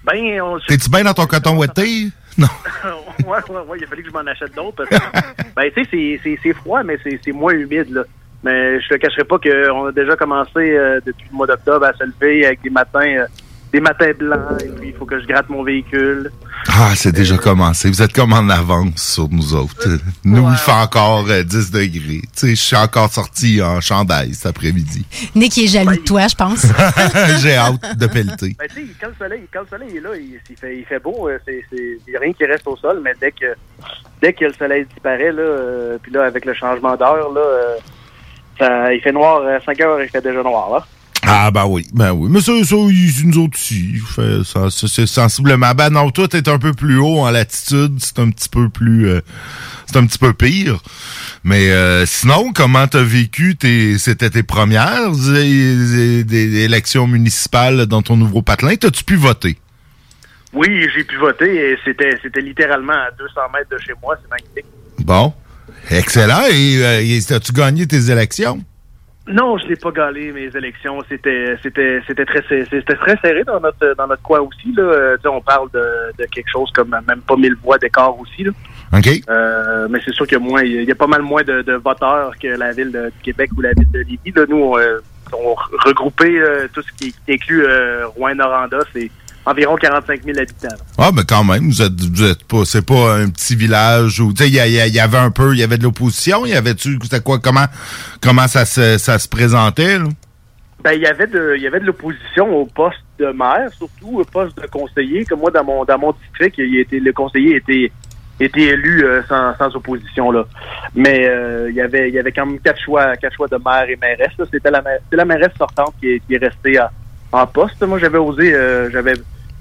Ben, on... T'es-tu bien dans ton coton ouetté? Non. ouais, ouais, ouais, il a fallu que je m'en achète d'autres. Parce que, ben, tu sais, c'est- froid, mais c'est c'est moins humide, là. Mais je te cacherai pas qu'on a déjà commencé euh, depuis le mois d'octobre à se lever avec des matins euh, des matins blancs, et puis il faut que je gratte mon véhicule. Ah, c'est déjà commencé. Vous êtes comme en avance sur nous autres. Nous, il fait encore euh, 10 degrés. Tu sais, je suis encore sorti en chandail cet après-midi. Nick il est jaloux de toi, je pense. J'ai hâte de pelleter. Ben, tu sais, quand le soleil, quand le soleil est là, il, il fait, il fait beau, euh, il y a rien qui reste au sol, mais dès que, dès que le soleil disparaît, là, euh, puis là, avec le changement d'heure, là, euh, ça- il fait noir, à 5 heures, il fait déjà noir, là. Ah, ben oui, ben oui. Mais ça, ça ils- nous autres aussi. Ça, ça, c'est sensiblement. Ben non, toi, t'es un peu plus haut en latitude. C'est un petit peu plus. euh, c'est un petit peu pire. Mais euh, sinon, comment t'as vécu tes. C'était tes premières des élections municipales dans ton nouveau patelin? T'as-tu pu voter? Oui, j'ai pu voter et c'était, c'était littéralement à 200 mètres de chez moi, c'est magnifique. Bon. Excellent. Et, euh, et as-tu gagné tes élections? Non, je n'ai pas gagné mes élections. C'était, c'était, c'était très, c'était très serré dans notre, dans notre coin aussi. Là. Euh, tu sais, on parle de, de quelque chose comme même pas 1000 voix d'écart aussi. Là. OK. Euh, mais c'est sûr qu'il y a moins, il y a pas mal moins de, de voteurs que la ville de Québec ou la ville de Lévis. Là, nous, on, euh, on regroupé euh, tout ce qui, qui inclut euh, Rouen-Noranda, c'est environ 45 000 habitants. Ah, ben quand même, vous êtes, vous êtes pas, c'est pas un petit village où, tu sais, il y, avait un peu, il y avait de l'opposition, il y avait-tu, c'était quoi, comment, comment ça se, ça se présentait, là? Ben, il y avait de, il y avait de l'opposition au poste de maire, surtout au poste de conseiller. Comme moi, dans mon, dans mon district, il était, le conseiller était, était élu euh, sans, sans opposition là. Mais euh, il y avait, il y avait quand même quatre choix, quatre choix de maire et mairesse. C'était la, la mairesse sortante qui est, qui est restée à- en poste. Moi, j'avais osé, euh, j'avais,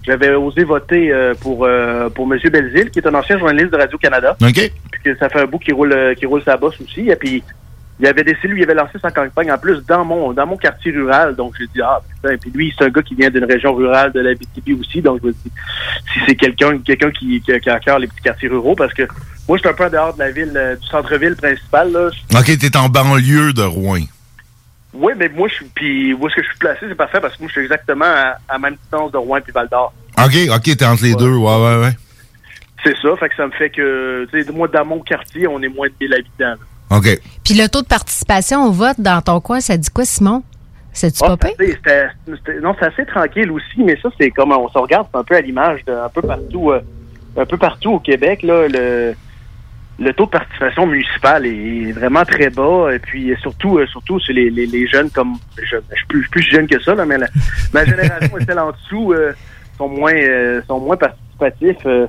j'avais osé voter euh, pour euh, pour Monsieur Belzile, qui est un ancien journaliste de Radio Canada. OK. Puis que ça fait un bout qui roule, euh, qui roule sa bosse aussi. Et puis il avait décidé, lui, il avait lancé sa campagne en plus dans mon dans mon quartier rural. Donc j'ai dit ah putain. Puis lui, c'est un gars qui vient d'une région rurale de la BTB aussi. Donc je me dis si c'est quelqu'un quelqu'un qui, qui, qui a à cœur les petits quartiers ruraux, parce que moi je suis un peu en dehors de la ville, euh, du centre-ville principal. Là. OK, t'es en banlieue de Rouen. Oui, mais moi je suis puis où est-ce que je suis placé, c'est parfait parce que moi je suis exactement à, à même distance de Rouen puis Val d'Or. OK, OK, t'es entre les deux, ouais, ouais, ouais. C'est ça, fait que ça me fait que tu sais, moi dans mon quartier, on est moins de 1000 habitants. là. OK. Puis le taux de participation au vote dans ton coin, ça dit quoi, Simon? C'est-tu Ah, c'était- non, c'est assez tranquille aussi, mais ça, c'est comme on se regarde, c'est un peu à l'image de un peu partout, euh, un peu partout au Québec, là, le, le taux de participation municipale est vraiment très bas, et puis surtout, euh, surtout sur les, les, les jeunes comme je, je suis plus, jeune que ça, là, mais la- ma génération et celle en dessous euh, sont moins euh, sont moins participatifs, euh,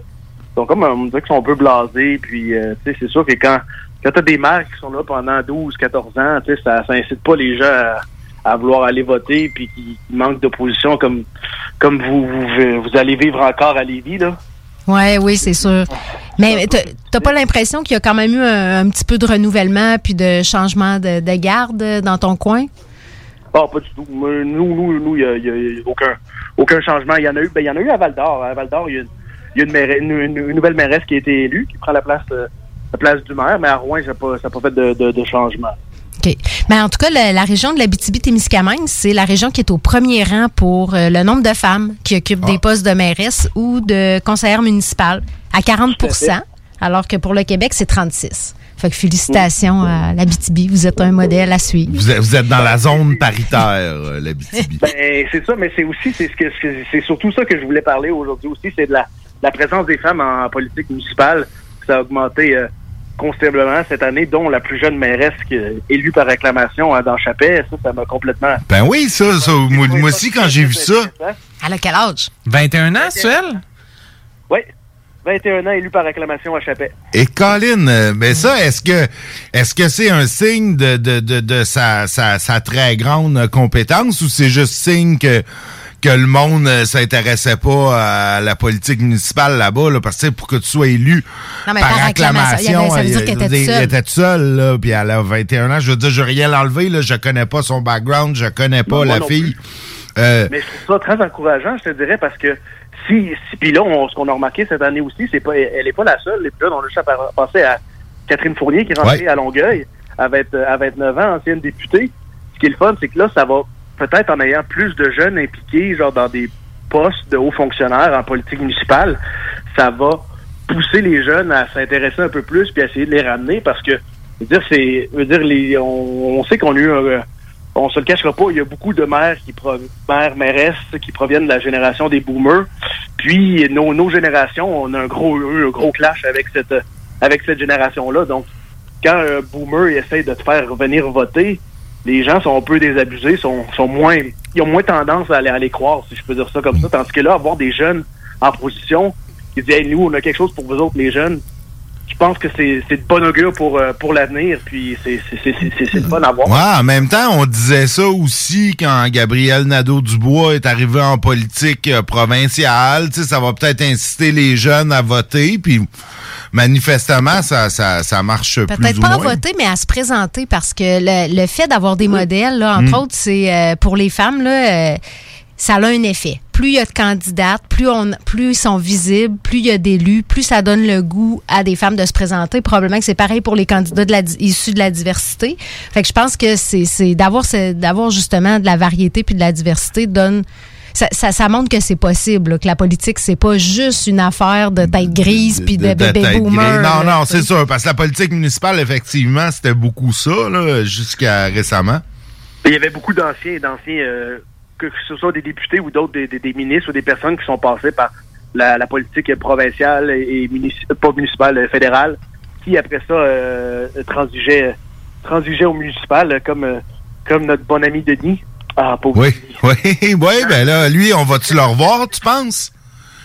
sont comme on dirait qu'ils sont un peu blasés, puis euh, c'est sûr que quand quand t'as des maires qui sont là pendant 12, 14 ans, ça, ça incite pas les gens à, à vouloir aller voter puis qui manquent d'opposition comme comme vous, vous vous allez vivre encore à Lévis là. Ouais, oui, c'est sûr. Mais t'as- pas l'impression qu'il y a quand même eu un, petit peu de renouvellement puis de changement de, de garde dans ton coin? Ah, pas du tout. Nous, nous, nous, il y a, aucun, aucun changement. Il y en a eu, ben, il y en a eu à Val d'Or. À Val d'Or, il y a, une, une, nouvelle mairesse qui a été élue, qui prend la place, euh, la place du maire, mais à Rouen, ça n'a pas, pas fait de, de changement. OK. Mais en tout cas, la, la région de la BTB-Témiscamingue, c'est la région qui est au premier rang pour euh, le nombre de femmes qui occupent des postes de mairesse ou de conseillère municipale à 40 Tout à fait. alors que pour le Québec, c'est 36 Fait que félicitations à la BTB. Vous êtes un modèle à suivre. Vous êtes, vous êtes dans la zone paritaire, euh, la BTB. Ben, c'est ça, mais c'est aussi, c'est ce que, ce que- c'est surtout ça que je voulais parler aujourd'hui aussi, c'est de la, la présence des femmes en politique municipale. Ça a augmenté euh, considérablement cette année, dont la plus jeune mairesse qui est élue par acclamation hein, dans Chapet. Ça, ça m'a complètement. Ben oui, ça, ça moi, moi aussi, quand j'ai vu ça. Elle a quel âge? 21 ans, c'est elle? Oui. 21 ans élu par acclamation à Chapet. Et Colin, euh, mais ça, est-ce que est-ce que c'est un signe de, de, de, de sa, sa, sa très grande compétence ou c'est juste signe que que le monde euh, s'intéressait pas à la politique municipale là-bas, là, parce que tu sais, pour que tu sois élu Non, mais par, par acclamation, euh, elle était seule, là, puis elle a 21 ans. Je veux dire, je rien l'enlever, là, je connais pas son background, je connais pas Non, la fille. Euh, Mais je trouve ça très encourageant, je te dirais, parce que si, si puis là, on- ce qu'on a remarqué cette année aussi, c'est pas, elle est pas la seule. Les on a juste à penser à Catherine Fournier qui est rentrée Ouais. à Longueuil à, 20 à 29 ans, ancienne députée. Ce qui est le fun, c'est que là, ça va peut-être en ayant plus de jeunes impliqués, genre dans des postes de hauts fonctionnaires en politique municipale, ça va pousser les jeunes à s'intéresser un peu plus puis à essayer de les ramener parce que dire c'est dire on, sait qu'on a eu un, on se le cachera pas, il y a beaucoup de maires qui maires, mairesses qui proviennent de la génération des boomers. Puis nos, nos générations, on a un gros un gros clash avec cette avec cette génération-là. Donc, quand un boomer essaie de te faire revenir voter, les gens sont un peu désabusés, sont, sont moins ils ont moins tendance à aller, à les croire, si je peux dire ça comme ça. Tandis que là, avoir des jeunes en position qui disent Hey, nous, on a quelque chose pour vous autres, les jeunes, je pense que c'est de bon augure pour, euh, pour l'avenir, puis c'est le fun à voir. Ouais, en même temps, on disait ça aussi quand Gabriel Nadeau-Dubois est arrivé en politique euh, provinciale. Tu sais, ça va peut-être inciter les jeunes à voter, puis manifestement, ça, ça, ça marche plus Peut-être ou pas à voter, mais à se présenter parce que le, le fait d'avoir des modèles, là, entre Mm. autres, c'est euh, pour les femmes, là, euh, ça a un effet. Plus il y a de candidates, plus, on, plus ils sont visibles, plus il y a d'élus, plus ça donne le goût à des femmes de se présenter. Probablement que c'est pareil pour les candidats de la, issus de la diversité. Fait que je pense que c'est c'est d'avoir d'avoir justement de la variété puis de la diversité donne ça, ça, ça montre que c'est possible, là, que la politique, c'est pas juste une affaire de tête grise puis de, de bébé boomer. Non, là, non, c'est sûr, parce que la politique municipale, effectivement, c'était beaucoup ça, là, jusqu'à récemment. Il y avait beaucoup d'anciens, d'anciens, euh, que ce soit des députés ou d'autres, des, des- des ministres ou des personnes qui sont passées par la, la politique provinciale et, et munici- pas municipale, euh, fédérale, qui après ça euh, transigeaient, transigeaient au municipal, euh, comme, euh, comme notre bon ami Denis. Ah, pauvre Oui, oui, oui, ben là, lui, on va-tu le revoir, tu penses?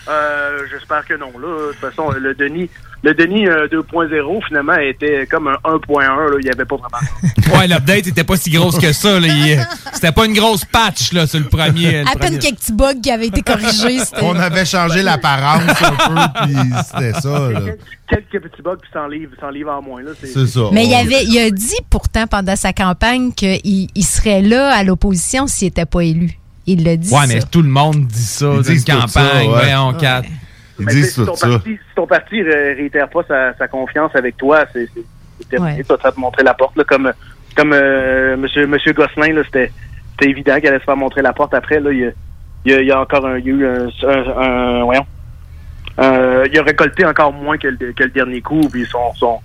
Euh, J'espère que non. Là. De toute façon, le Denis, le Denis euh, 2.0, finalement, était comme un 1.1. là. Il n'y avait pas vraiment. Ouais, l'update était pas si grosse que ça. là. Il- C'était pas une grosse patch là, sur le premier. le À peine premier. quelques petits bugs qui avaient été corrigés. c'était- On avait changé l'apparence un peu, puis c'était ça, là. Quelques petits bugs, puis 100 livres, 100 livres en moins. là. C'est ça. Mais il, avait, il a dit pourtant pendant sa campagne qu'il il serait là à l'opposition s'il n'était pas élu. Il l'a dit. Ouais, mais tout le monde dit ça Ils d'une campagne. ça, ouais. on. Mais tu sais, si, ton parti, si ton parti ré- réitère pas sa, sa confiance avec toi, c'est terminé. Ouais. Toi, ça va te montrer la porte. Là, comme comme euh, monsieur, monsieur Gosselin, là, c'était c'était évident qu'elle allait se faire montrer la porte. Après, là, il y a, il y a, il y a encore un, il y a eu un, un, un- voyons. Euh, il a récolté encore moins que le, que le dernier coup, puis son, son,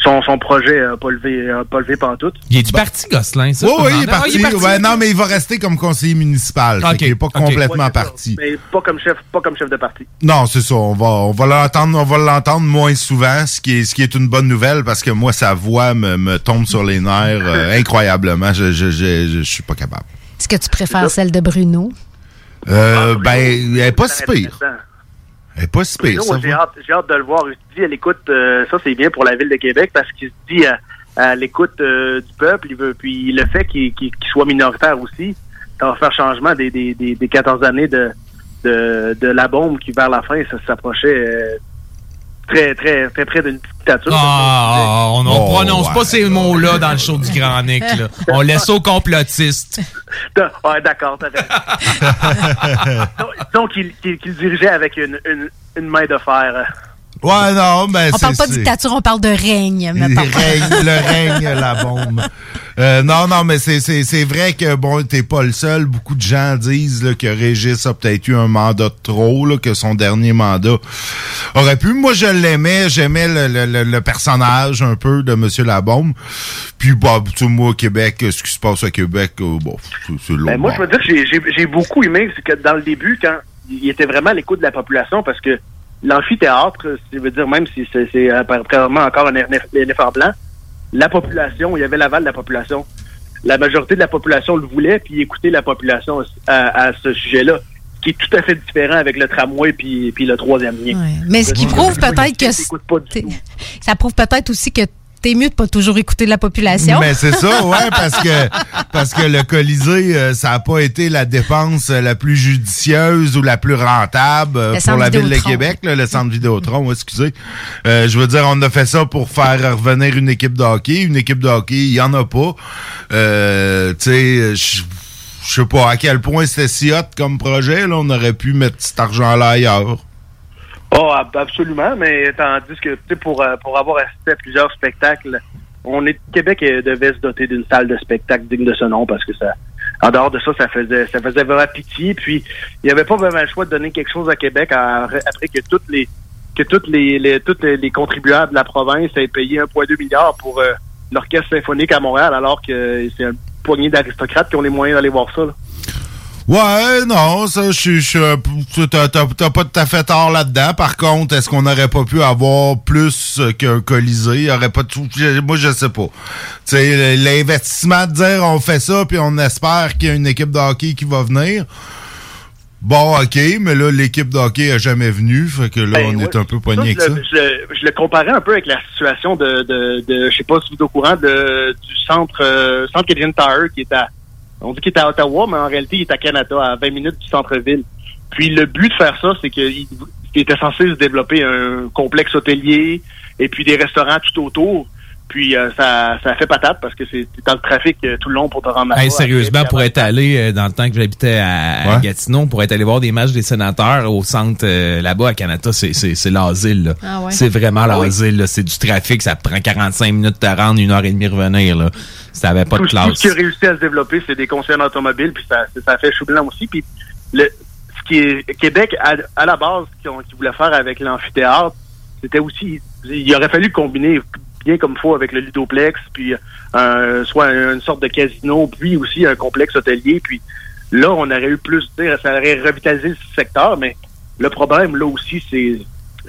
son, son projet n'a pas levé, a pas levé pantoute. Il est-tu parti, Gosselin, ça? Oui, oui, il est demandais. parti. Ah, Ouais, non, mais il va rester comme conseiller municipal. Fait Ok, qu'il est pas complètement Ouais, parti. Mais pas comme chef, pas comme chef de parti. Non, c'est ça. On va, on va l'entendre, on va l'entendre moins souvent, ce qui est, ce qui est une bonne nouvelle parce que moi, sa voix me, me tombe sur les nerfs euh, incroyablement. Je, je, je, je, je suis pas capable. Est-ce que tu préfères celle de Bruno? Euh, ben, elle est pas si pire. Elle est pas si pire, moi, j'ai hâte, j'ai hâte de le voir. Il se dit à l'écoute, euh, ça c'est bien pour la ville de Québec parce qu'il se dit à, à l'écoute euh, du peuple, il veut, puis le fait qu'il qu'il- qu'il soit minoritaire aussi, ça va faire changement des, des, des, des 14 années de, de, de la bombe qui vers la fin, ça s'approchait euh, très, très, très près d'une dictature. Ah, on ne Oh, prononce ouais. pas ces mots-là dans le show du Grand Nick. là. On laisse aux complotistes. Ouais, d'accord, t'as raison. Donc, donc il, qu'il qu'il dirigeait avec une, une, une main de fer. Ouais, non, ben, On parle pas de dictature, on parle de règne. Le mettons. règne, le règne, la bombe. Euh, non, non, mais c'est, c'est, c'est vrai que bon, t'es pas le seul. Beaucoup de gens disent là, que Régis a peut-être eu un mandat de trop, là, que son dernier mandat aurait pu. Moi, je l'aimais, j'aimais le, le, le- le personnage un peu de Monsieur Labombe. Puis, bah, tu moi, au Québec, ce qui se passe au Québec, euh, bon, c'est, Ben, moi, je veux dire que j'ai- j'ai j'ai beaucoup aimé, c'est que dans le début, quand il était vraiment à l'écoute de la population, parce que l'amphithéâtre, ça veut dire même si c'est c'est, euh, encore un éléphant blanc, la population, il y avait l'aval de la population. La majorité de la population le voulait, puis écouter la population à, à ce sujet-là, qui est tout à fait différent avec le tramway puis, puis le troisième lien. Mais ce qui prouve peut-être que. t'écoutes pas du t'es- tout. Ça prouve peut-être aussi que t'es mieux de pas toujours écouter la population. Mais c'est ça, ouais, parce que parce que le Colisée, euh, ça n'a pas été la dépense euh, la plus judicieuse ou la plus rentable euh, pour la ville de. Québec, là, le centre Vidéotron, excusez. Euh, je veux dire, on a fait ça pour faire revenir une équipe de hockey. Une équipe de hockey, il y en a pas. Euh, tu sais, je je sais pas à quel point c'était si hot comme projet. Là, on aurait pu mettre cet argent-là ailleurs. Oh, ab- absolument, mais tandis que tu sais, pour, euh, pour avoir assisté à plusieurs spectacles, on est Québec devait se doter d'une salle de spectacle digne de ce nom parce que ça en dehors de ça, ça faisait ça faisait vraiment pitié. Puis il n'y avait pas vraiment le choix de donner quelque chose à Québec à- après que toutes les que toutes les, les toutes les, les contribuables de la province aient payé 1,2 milliard pour euh, l'orchestre symphonique à Montréal, alors que c'est un poignée d'aristocrates qui ont les moyens d'aller voir ça. là. Ouais, non, ça, je suis. je suis un peu- T'as t'as- t'as pas tout à fait tort là-dedans. Par contre, est-ce qu'on n'aurait pas pu avoir plus qu'un colisée? Aurait pas tout. je- Moi, je sais pas. Tu sais, l'investissement de dire on fait ça, puis on espère qu'il y a une équipe de hockey qui va venir. Bon, ok, mais là, l'équipe de hockey a jamais venu. Fait que là, Ben, on ouais. est un peu avec je, ça. le- je le- je le comparais un peu avec la situation de, de, de je sais pas si vous êtes au courant, de, du centre, euh, centre Canadian Tire qui est à, on dit qu'il est à Ottawa, mais en réalité, il est à Canada, à 20 minutes du centre-ville. Puis le but de faire ça, c'est qu'il il était censé se développer un complexe hôtelier et puis des restaurants tout autour. Puis euh, ça, ça fait patate parce que c'est dans le trafic euh, tout le long pour te rendre Hey, sérieusement, pour être allé euh, dans le temps que j'habitais à, à Gatineau, pour être allé voir des matchs des sénateurs au centre euh, là-bas à Canada, c'est l'asile. là. Ah ouais. C'est vraiment Ah l'asile. là. C'est du trafic, ça prend 45 minutes de te rendre, une heure et demie revenir. Là. Ça avait pas tout, de tout classe. ce qui a réussi à se développer, c'est des concessions automobiles, puis ça, ça a fait chou blanc aussi. Puis le, ce qui est Québec, à, à la base, ce qu'ils voulaient faire avec l'amphithéâtre, c'était aussi, il aurait fallu combiner bien comme il faut avec le ludoplex, puis euh, soit une sorte de casino, puis aussi un complexe hôtelier. Puis là, on aurait eu plus, ça aurait revitalisé le secteur, mais le problème là aussi, c'est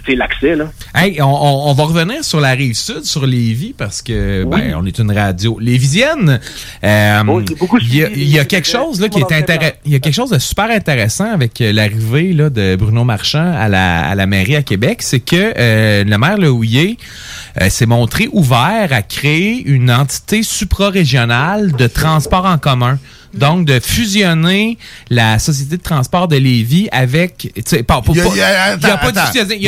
c'est l'accès là. Hey, on, va revenir sur la rive sud, sur Lévis, parce que ben, on est une radio lévisienne. Euh, Il y, a- il y a quelque chose là qui est intéressant. Il y a quelque chose de super intéressant avec euh, l'arrivée là de Bruno Marchand à la, à la mairie à Québec, c'est que euh, le maire Le Houillet euh, s'est montré ouvert à créer une entité suprarégionale de transport en commun. Donc, de fusionner la Société de transport de Lévis avec... tu sais, pas- pas- Il y a, pas- de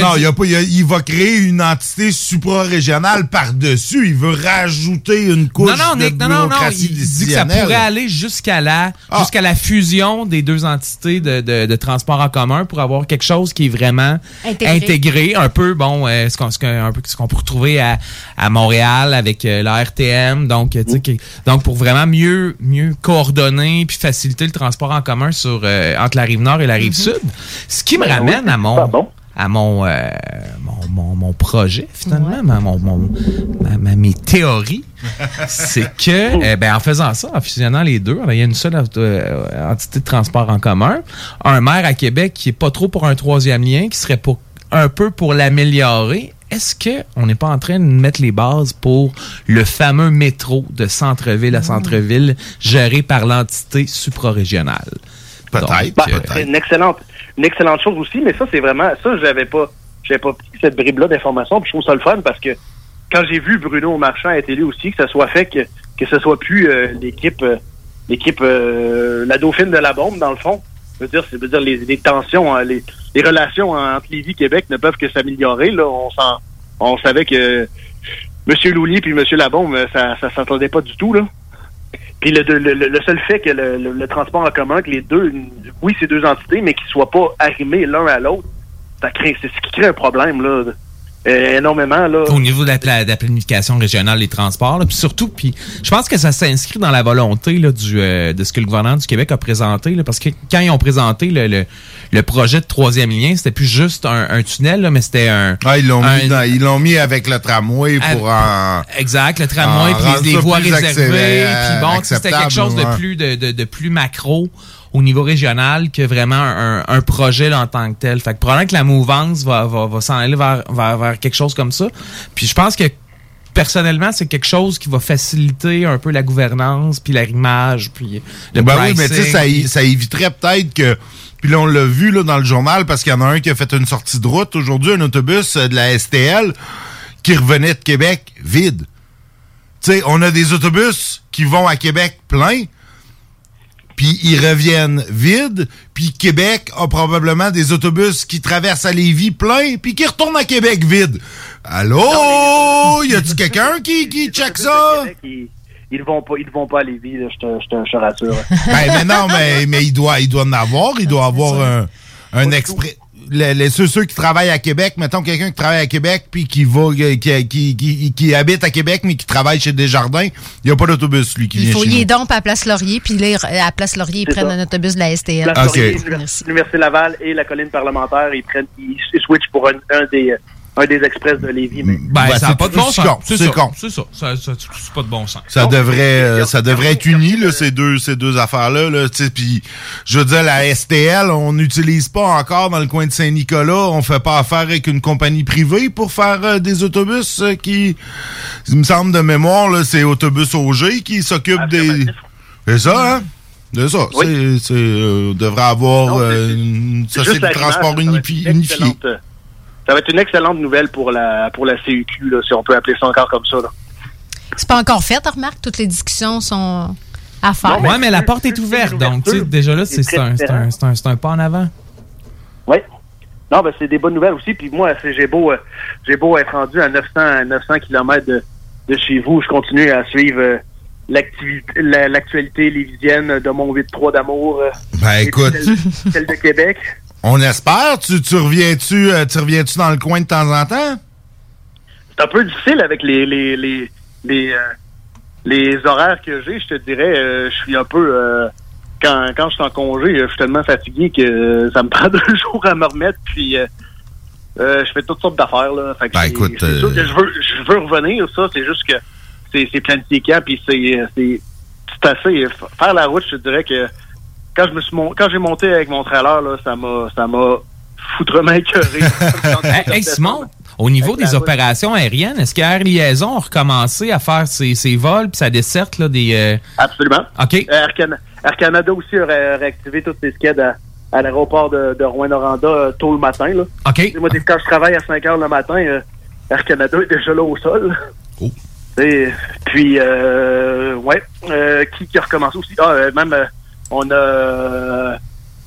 a non, dit- il y a pas, il, y a- il va créer une entité supra-régionale par-dessus. Il veut rajouter une couche non, non, de non, non, non. Il dit que ça pourrait aller jusqu'à la, Ah. jusqu'à la fusion des deux entités de, de, de transport en commun pour avoir quelque chose qui est vraiment Intégré. intégré. Un peu, bon, euh, ce qu'on ce qu'on- un peu ce qu'on peut retrouver à, à Montréal avec euh, la RTM. Donc, euh, tu sais, qui- donc pour vraiment mieux, mieux coordonner puis faciliter le transport en commun sur, euh, entre la rive nord et la rive sud. Ce qui me Ben ramène oui, à mon, à mon, euh, mon, mon, mon projet, finalement, ma- mon, mon, ma- mes théories, c'est que, euh, ben, en faisant ça, en fusionnant les deux, il y a une seule euh, entité de transport en commun. Un maire à Québec qui est pas trop pour un troisième lien, qui serait pour, un peu pour l'améliorer. Est-ce que on n'est pas en train de mettre les bases pour le fameux métro de centre-ville à centre-ville géré par l'entité suprarégionale? Peut-être, Bah, C'est une excellente, une excellente chose aussi, mais ça, c'est vraiment, ça, j'avais pas, j'avais pas pris cette bribe-là d'information, puis je trouve ça le fun parce que quand j'ai vu Bruno Marchand être élu aussi, que ça soit fait, que, que ce soit plus euh, l'équipe, euh, l'équipe, euh, la dauphine de la bombe, dans le fond. Je veux dire, je dire, les, tensions, hein, les, relations entre Lévis et Québec ne peuvent que s'améliorer, là. On s'en, on savait que M. Loulier puis M. Labombe, ça, ça s'entendait pas du tout, là. Puis le, le, le- seul fait que le, le- le transport en commun, que les deux, oui, c'est deux entités, mais qu'ils soient pas arrimés l'un à l'autre, ça crée, c'est ce qui crée un problème là, euh, énormément là. au niveau de la, pla- de la planification régionale des transports. là. Puis surtout, puis je pense que ça s'inscrit dans la volonté là, du, euh, de ce que le gouvernement du Québec a présenté. là, parce que quand ils ont présenté le, le, le projet de troisième lien, c'était plus juste un, un tunnel, là, mais c'était un... Ah, ils l'ont un- mis, dans- ils l'ont mis avec le tramway pour en. Exact, le tramway, en puis ça voies réservées, puis bon, c'était quelque chose de plus de, de, de plus macro au niveau régional que vraiment un, un projet là, en tant que tel. Fait que probablement que la mouvance va, va, va s'en aller vers, vers, vers quelque chose comme ça. Puis je pense que personnellement, c'est quelque chose qui va faciliter un peu la gouvernance, puis l'arrimage, puis le Ben oui, mais tu sais, ça, ça éviterait peut-être que. Puis là, on l'a vu là, dans le journal parce qu'il y en a un qui a fait une sortie de route aujourd'hui, un autobus euh, de la STL qui revenait de Québec vide. Tu sais, on a des autobus qui vont à Québec plein, puis ils reviennent vides, puis Québec a probablement des autobus qui traversent à Lévis plein, puis qui retournent à Québec vide. Allô? Y a-tu quelqu'un qui, qui check ça? Ils, vont pas, ils vont pas à Lévis, là, je te, je te, je te rassure. Ben, mais non, mais, mais il doit, il doit en avoir. Il doit avoir un, un exprès. Les, les- ceux, ceux qui travaillent à Québec, mettons quelqu'un qui travaille à Québec puis qui va qui, qui, qui, qui habite à Québec mais qui travaille chez Desjardins, il n'y a pas d'autobus lui qui Il vient faut chez y nous. est donc à Place Laurier, puis là, à Place Laurier, ils prennent ça. un autobus de la STL. La Floride, l'Université l'Université Laval et la colline parlementaire, ils prennent, ils, ils switchent pour un, un des, un des express de Lévis. Mais... Ben, Ben, ça n'a c'est pas de bon sens. con, C'est c'est ça. con. C'est ça. Ça- ça- C'est pas de bon sens. Ça devrait, euh, ça devrait être uni, là, ces deux, ces deux affaires-là, là, puis je veux dire, la STL, on n'utilise pas encore dans le coin de Saint-Nicolas, on fait pas affaire avec une compagnie privée pour faire euh, des autobus euh, qui, il me semble de mémoire, là, c'est Autobus OG qui s'occupe des... C'est ça, hein? C'est ça. C'est, c'est, euh, on devrait avoir euh, une C'est société de transport unifiée. Ça va être une excellente nouvelle pour la, pour la CUQ, là, si on peut appeler ça encore comme ça. Là. C'est pas encore fait, remarque, toutes les discussions sont à faire. Ouais, mais la porte est ouverte, donc tu sais, déjà là, c'est un, c'est un, c'est un, c'est un pas en avant. Oui. Non, ben c'est des bonnes nouvelles aussi. Puis moi, c'est- j'ai beau, euh, j'ai beau être rendu à 900, à 900 km de, de chez vous, je continue à suivre euh, l'activité, la- l'actualité lévisienne de mon 8-3 d'amour. euh, Ben, écoute. Celle, celle de Québec. On espère. Tu, tu reviens-tu, euh, tu reviens-tu dans le coin de temps en temps? C'est un peu difficile avec les les les les, euh, les horaires que j'ai. Je te dirais, euh, je suis un peu euh, quand quand je suis en congé, je suis tellement fatigué que ça me prend deux jours à me remettre. Puis euh, je fais toutes sortes d'affaires là. Fait que Ben, c'est- écoute, c'est sûr que je veux je veux revenir. Ça, c'est juste que c'est planifié puis c'est c'est c'est assez faire la route. Je te dirais que quand je me suis mon- quand j'ai monté avec mon trailer là, ça m'a ça m'a foutrement écœuré. Hey, Simon, au niveau des opérations aériennes, est-ce qu'Air Liaison a recommencé à faire ses, ses vols puis sa desserte là, des. euh, Absolument. OK. Air, Can- Air Canada aussi a ré- réactivé toutes ses skids à, à l'aéroport de, de Rouen-Noranda euh, tôt le matin. Là. OK. Moi, quand je travaille à 5 heures le matin, euh, Air Canada est déjà là au sol. Et, puis, euh, ouais, qui, qui a recommencé aussi? Ah, euh, même, euh, on a euh,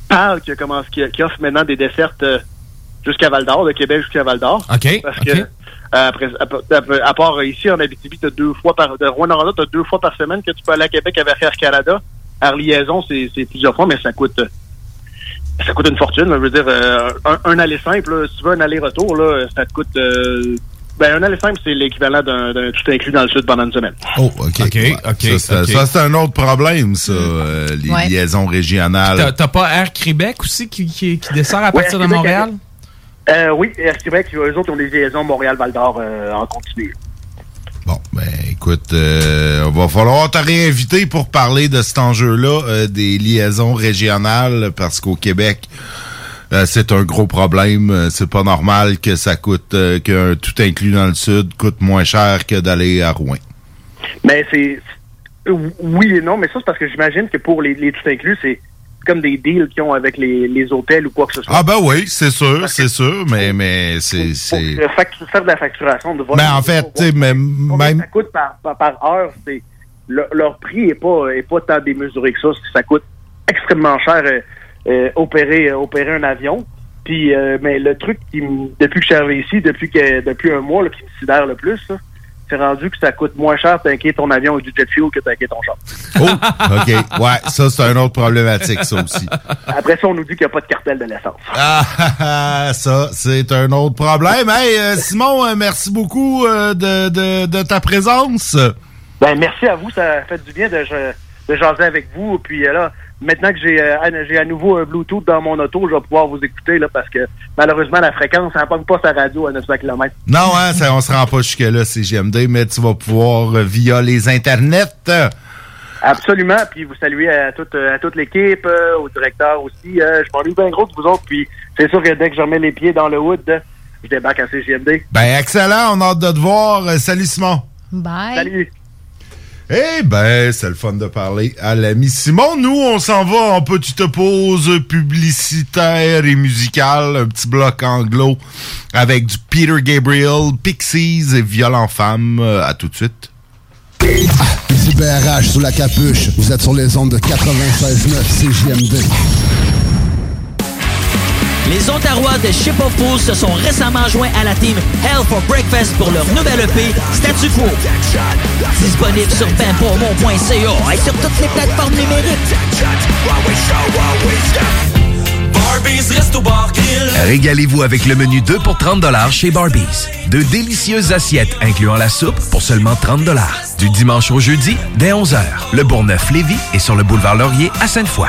PAL qui, a commencé, qui, qui offre maintenant des dessertes euh, jusqu'à Val-d'Or, de Québec jusqu'à Val-d'Or. OK, Parce que, euh, après, à, part ici en Abitibi, t'as deux fois par, de Rouen-Noranda, t'as deux fois par semaine que tu peux aller à Québec avec Air Canada. Air Liaison, c'est plusieurs fois, mais ça coûte, ça coûte une fortune. là. Je veux dire, euh, un, un aller simple, là, si tu veux un aller-retour, là, ça te coûte, euh, ben, un aller simple, c'est l'équivalent d'un tout inclus dans le sud pendant une semaine. Oh, OK. OK, Ouais. Ça, c'est un autre problème, ça, euh, les Ouais. liaisons régionales. T'as pas Air Québec aussi qui, qui, qui dessert à Ouais, partir de Montréal? Euh, oui, Air Québec, eux autres ont des liaisons Montréal-Val d'Or euh, en continu. Bon, ben écoute, euh, va falloir te réinviter pour parler de cet enjeu-là, euh, des liaisons régionales, parce qu'au Québec, euh, c'est un gros problème. Euh, C'est pas normal que ça coûte, euh, qu'un tout inclus dans le sud coûte moins cher que d'aller à Rouen. Mais c'est. Oui et non, mais ça, c'est parce que j'imagine que pour les, les tout inclus, c'est comme des deals qu'ils ont avec les, les hôtels ou quoi que ce soit. Ah ben oui, c'est sûr, c'est sûr, mais mais c'est c'est. Euh, fact- faire de la facturation de. Ben en fait, tu sais, mais Combien même ça coûte par, par, par heure, c'est le- leur prix est pas est pas tant démesuré que ça. Ça coûte extrêmement cher euh, opérer euh, opérer un avion. Puis euh, mais le truc qui me- depuis que je suis arrivé ici, depuis que depuis un mois là, qui me sidère le plus, là, c'est rendu que ça coûte moins cher tanker ton avion avec du jet fuel que tanker ton char. Oh, OK. Ouais, ça, c'est une autre problématique, ça aussi. Après ça, on nous dit qu'il n'y a pas de cartel de l'essence. Ah, ah, ah, ça, c'est un autre problème. Hey, euh, Simon, euh, merci beaucoup euh, de, de, de ta présence. Ben merci à vous, ça fait du bien de, de jaser avec vous. Puis euh, là, maintenant que j'ai euh, à- j'ai à nouveau un Bluetooth dans mon auto, je vais pouvoir vous écouter là parce que malheureusement la fréquence, ça ne pas sa radio à 900 km. Non, hein, ça, on se rend pas jusque-là, c'est GMD, mais tu vas pouvoir, euh, via les internets, euh, Absolument. Puis vous saluez à toute à toute l'équipe, euh, au directeur aussi. Euh, je m'ennuie bien gros de vous autres. Puis c'est sûr que dès que je remets les pieds dans le wood, je débarque à CGMD. ben excellent, on a hâte de te voir. Salut Simon. Bye. Salut. Eh ben, c'est le fun de parler à l'ami Simon. Nous, on s'en va en petite pause publicitaire et musicale, un petit bloc anglo avec du Peter Gabriel, Pixies et Violent Femme. Euh, à tout de suite. Ici BRH sous la capuche. Vous êtes sur les ondes de 96.9 CJMD. Les Ontarois de Ship of Fools se sont récemment joints à la team Hell for Breakfast pour leur nouvelle EP Statu Quo. Disponible sur benpourmont.ca et sur toutes les plateformes numériques. Régalez-vous avec le menu 2 pour 30 chez Barbies. De délicieuses assiettes incluant la soupe pour seulement 30 Du dimanche au jeudi, dès 11h. Le Bourgneuf-Lévis est sur le boulevard Laurier à Sainte-Foy.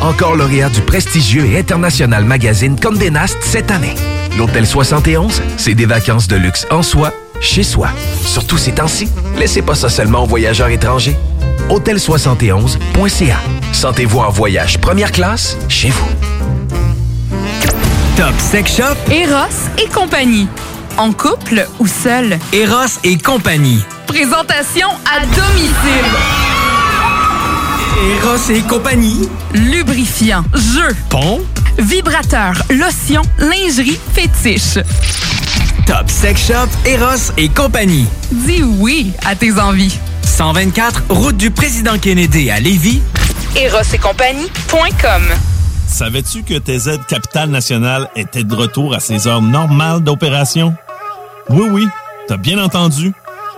Encore lauréat du prestigieux et international magazine Condé Nast cette année. L'Hôtel 71, c'est des vacances de luxe en soi, chez soi. Surtout ces temps-ci, laissez pas ça seulement aux voyageurs étrangers. Hôtel71.ca. Sentez-vous en voyage première classe chez vous. Top Sex Shop, Eros et compagnie. En couple ou seul? Eros et compagnie. Présentation à domicile. Eros et compagnie. Lubrifiant, jeu, Pont. vibrateur, lotion, lingerie, fétiche. Top Sex Shop, Eros et compagnie. Dis oui à tes envies. 124, route du président Kennedy à Lévis. Eros et compagnie.com Savais-tu que TZ Capital National était de retour à ses heures normales d'opération? Oui, oui, t'as bien entendu.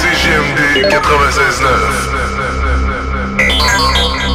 CGMD 96.9.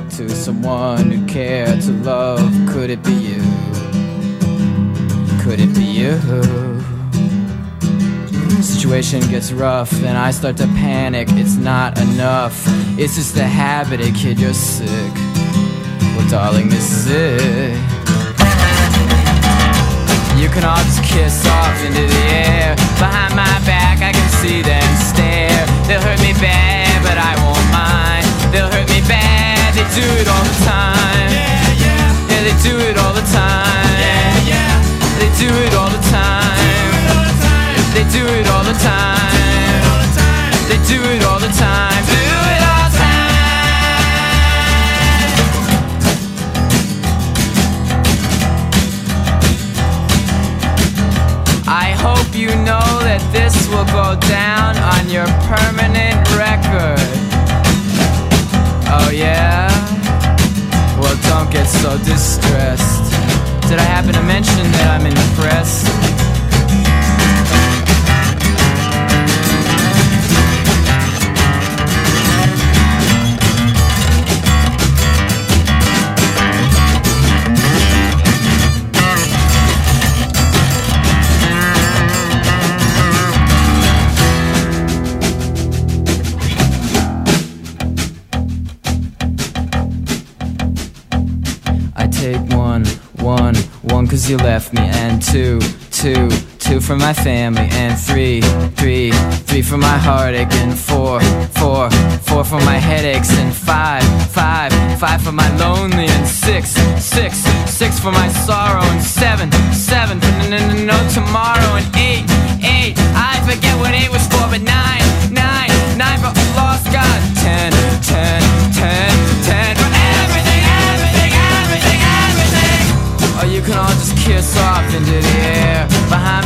talk to, someone who cared to love. Could it be you? Could it be you? Situation gets rough, and I start to panic. It's not enough. It's just a habit, a kid, you're sick. Well, darling, this is it. You can all just kiss off into the air. Behind my back, I can see them stare. They'll hurt me bad, but I won't mind. They'll hurt me bad, they do it all the time. Yeah, yeah. Yeah, they do it all the time. Yeah, yeah. They do it all the time. They do it all the time. They do it all the time. Do it all the time. I hope you know that this will go down on your permanent record. Oh, yeah? Well, don't get so distressed. Did I happen to mention that I'm in you left me And two, two, two for my family And three, three, three for my heartache And four, four, four for my headaches And five, five, five for my lonely And six, six, six for my sorrow And seven, seven for no, no, tomorrow And eight, eight, I forget what eight was for But nine, nine, nine for lost God. Ten, ten, kiss off into the air. Behind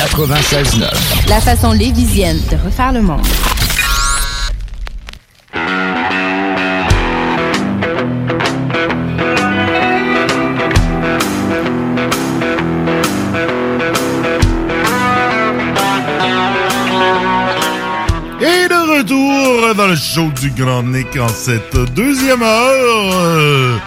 96.9. La façon lévisienne de refaire le monde. Et de retour dans le show du Grand Nick en cette deuxième heure.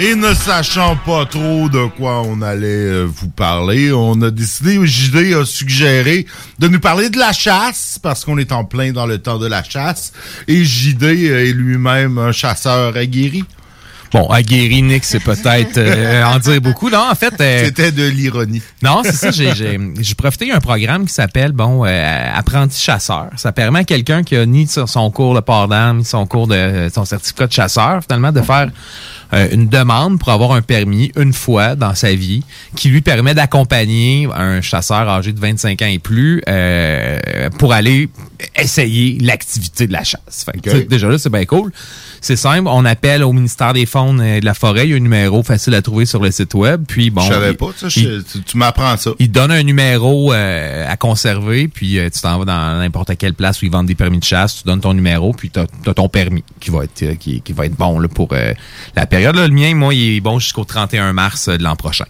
Euh, Et ne sachant pas trop de quoi on allait euh, vous parler, on a décidé, JD a suggéré de nous parler de la chasse, parce qu'on est en plein dans le temps de la chasse. Et JD est lui-même un chasseur aguerri. Bon, aguerri, Nick, c'est peut-être euh, en dire beaucoup. Non, en fait... C'était de l'ironie. Non, c'est ça. J'ai, j'ai, j'ai profité d'un programme qui s'appelle, bon, euh, Apprenti chasseur. Ça permet à quelqu'un qui a ni son- son cours de port d'armes, ni son cours de son certificat de chasseur, finalement, de faire euh, une demande pour avoir un permis une fois dans sa vie qui lui permet d'accompagner un chasseur âgé de 25 ans et plus euh, pour aller essayer l'activité de la chasse. Fait que, déjà là, c'est bien cool. C'est simple, on appelle au ministère des Faunes et de la Forêt, il y a un numéro facile à trouver sur le site web, puis bon... je savais il- pas, ça, il- je- tu, tu m'apprends ça. il donne un numéro euh, à conserver, puis euh, tu t'en vas dans n'importe quelle place où ils vendent des permis de chasse, tu donnes ton numéro, puis tu as, ton permis qui va être euh, qui, qui va être bon là, pour euh, la période-là. Le mien, moi, il est bon jusqu'au 31 mars euh, de l'an prochain.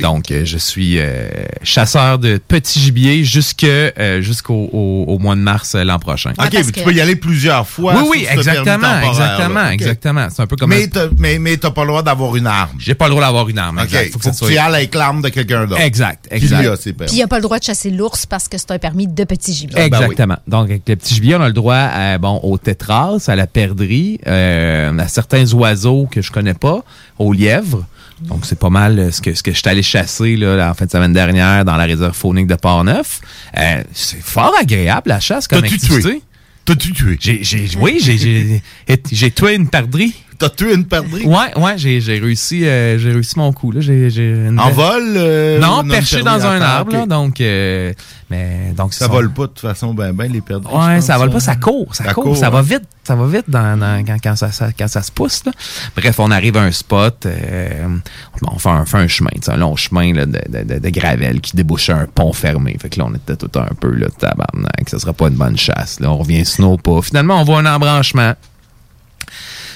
Donc, euh, je suis euh, chasseur de petits gibiers jusque, euh, jusqu'au au, au mois de mars euh, l'an prochain. OK, mais tu peux y aller plusieurs fois. Oui, oui, exactement, temporaire, exactement, exactement. C'est un peu comme Mais un- t'as, mais, mais t'as pas le droit d'avoir une arme. J'ai pas le droit d'avoir une arme. OK, exact. faut, que ça que soit- tu ailles avec l'arme de quelqu'un d'autre. Exact, exact. Puis il n'y a pas le droit de chasser l'ours parce que c'est un permis de petit gibier. Ben Exactement. Donc, avec le petit gibier, on a le droit à, bon, au tétras, à la perdrix, euh, à certains oiseaux que je connais pas, aux lièvres. Donc, c'est pas mal euh, ce que, ce que je suis allé chasser là, la fin de semaine dernière dans la réserve faunique de Port-Neuf. Euh, c'est fort agréable, la chasse, comme activité. tué? T'as-tu tué? J'ai, oui, j'ai, j'ai, j'ai tué une perdrix. T'as tué une perdrix? Ouais, ouais, j'ai, j'ai réussi, euh, j'ai réussi mon coup, là. J'ai, j'ai une En vol? euh, non, perché dans à un terre? arbre, là. Donc, euh, mais, donc, Ça c'est vole pas de toute façon, ben, ben, les perdrix. Ouais, ça vole hein. pas, ça court, ça, Ça court, court, ça hein. va vite, ça va vite dans, dans- quand, quand ça, ça- quand ça se pousse. Là. Bref, on arrive à un spot, on fait un, fait un chemin, un long chemin là, de, de, de, de gravel qui débouche sur un pont fermé. Fait que là, on était tout un peu là, tabarnak, ça sera pas une bonne chasse. Là, on revient snow pas. Finalement, on voit un embranchement.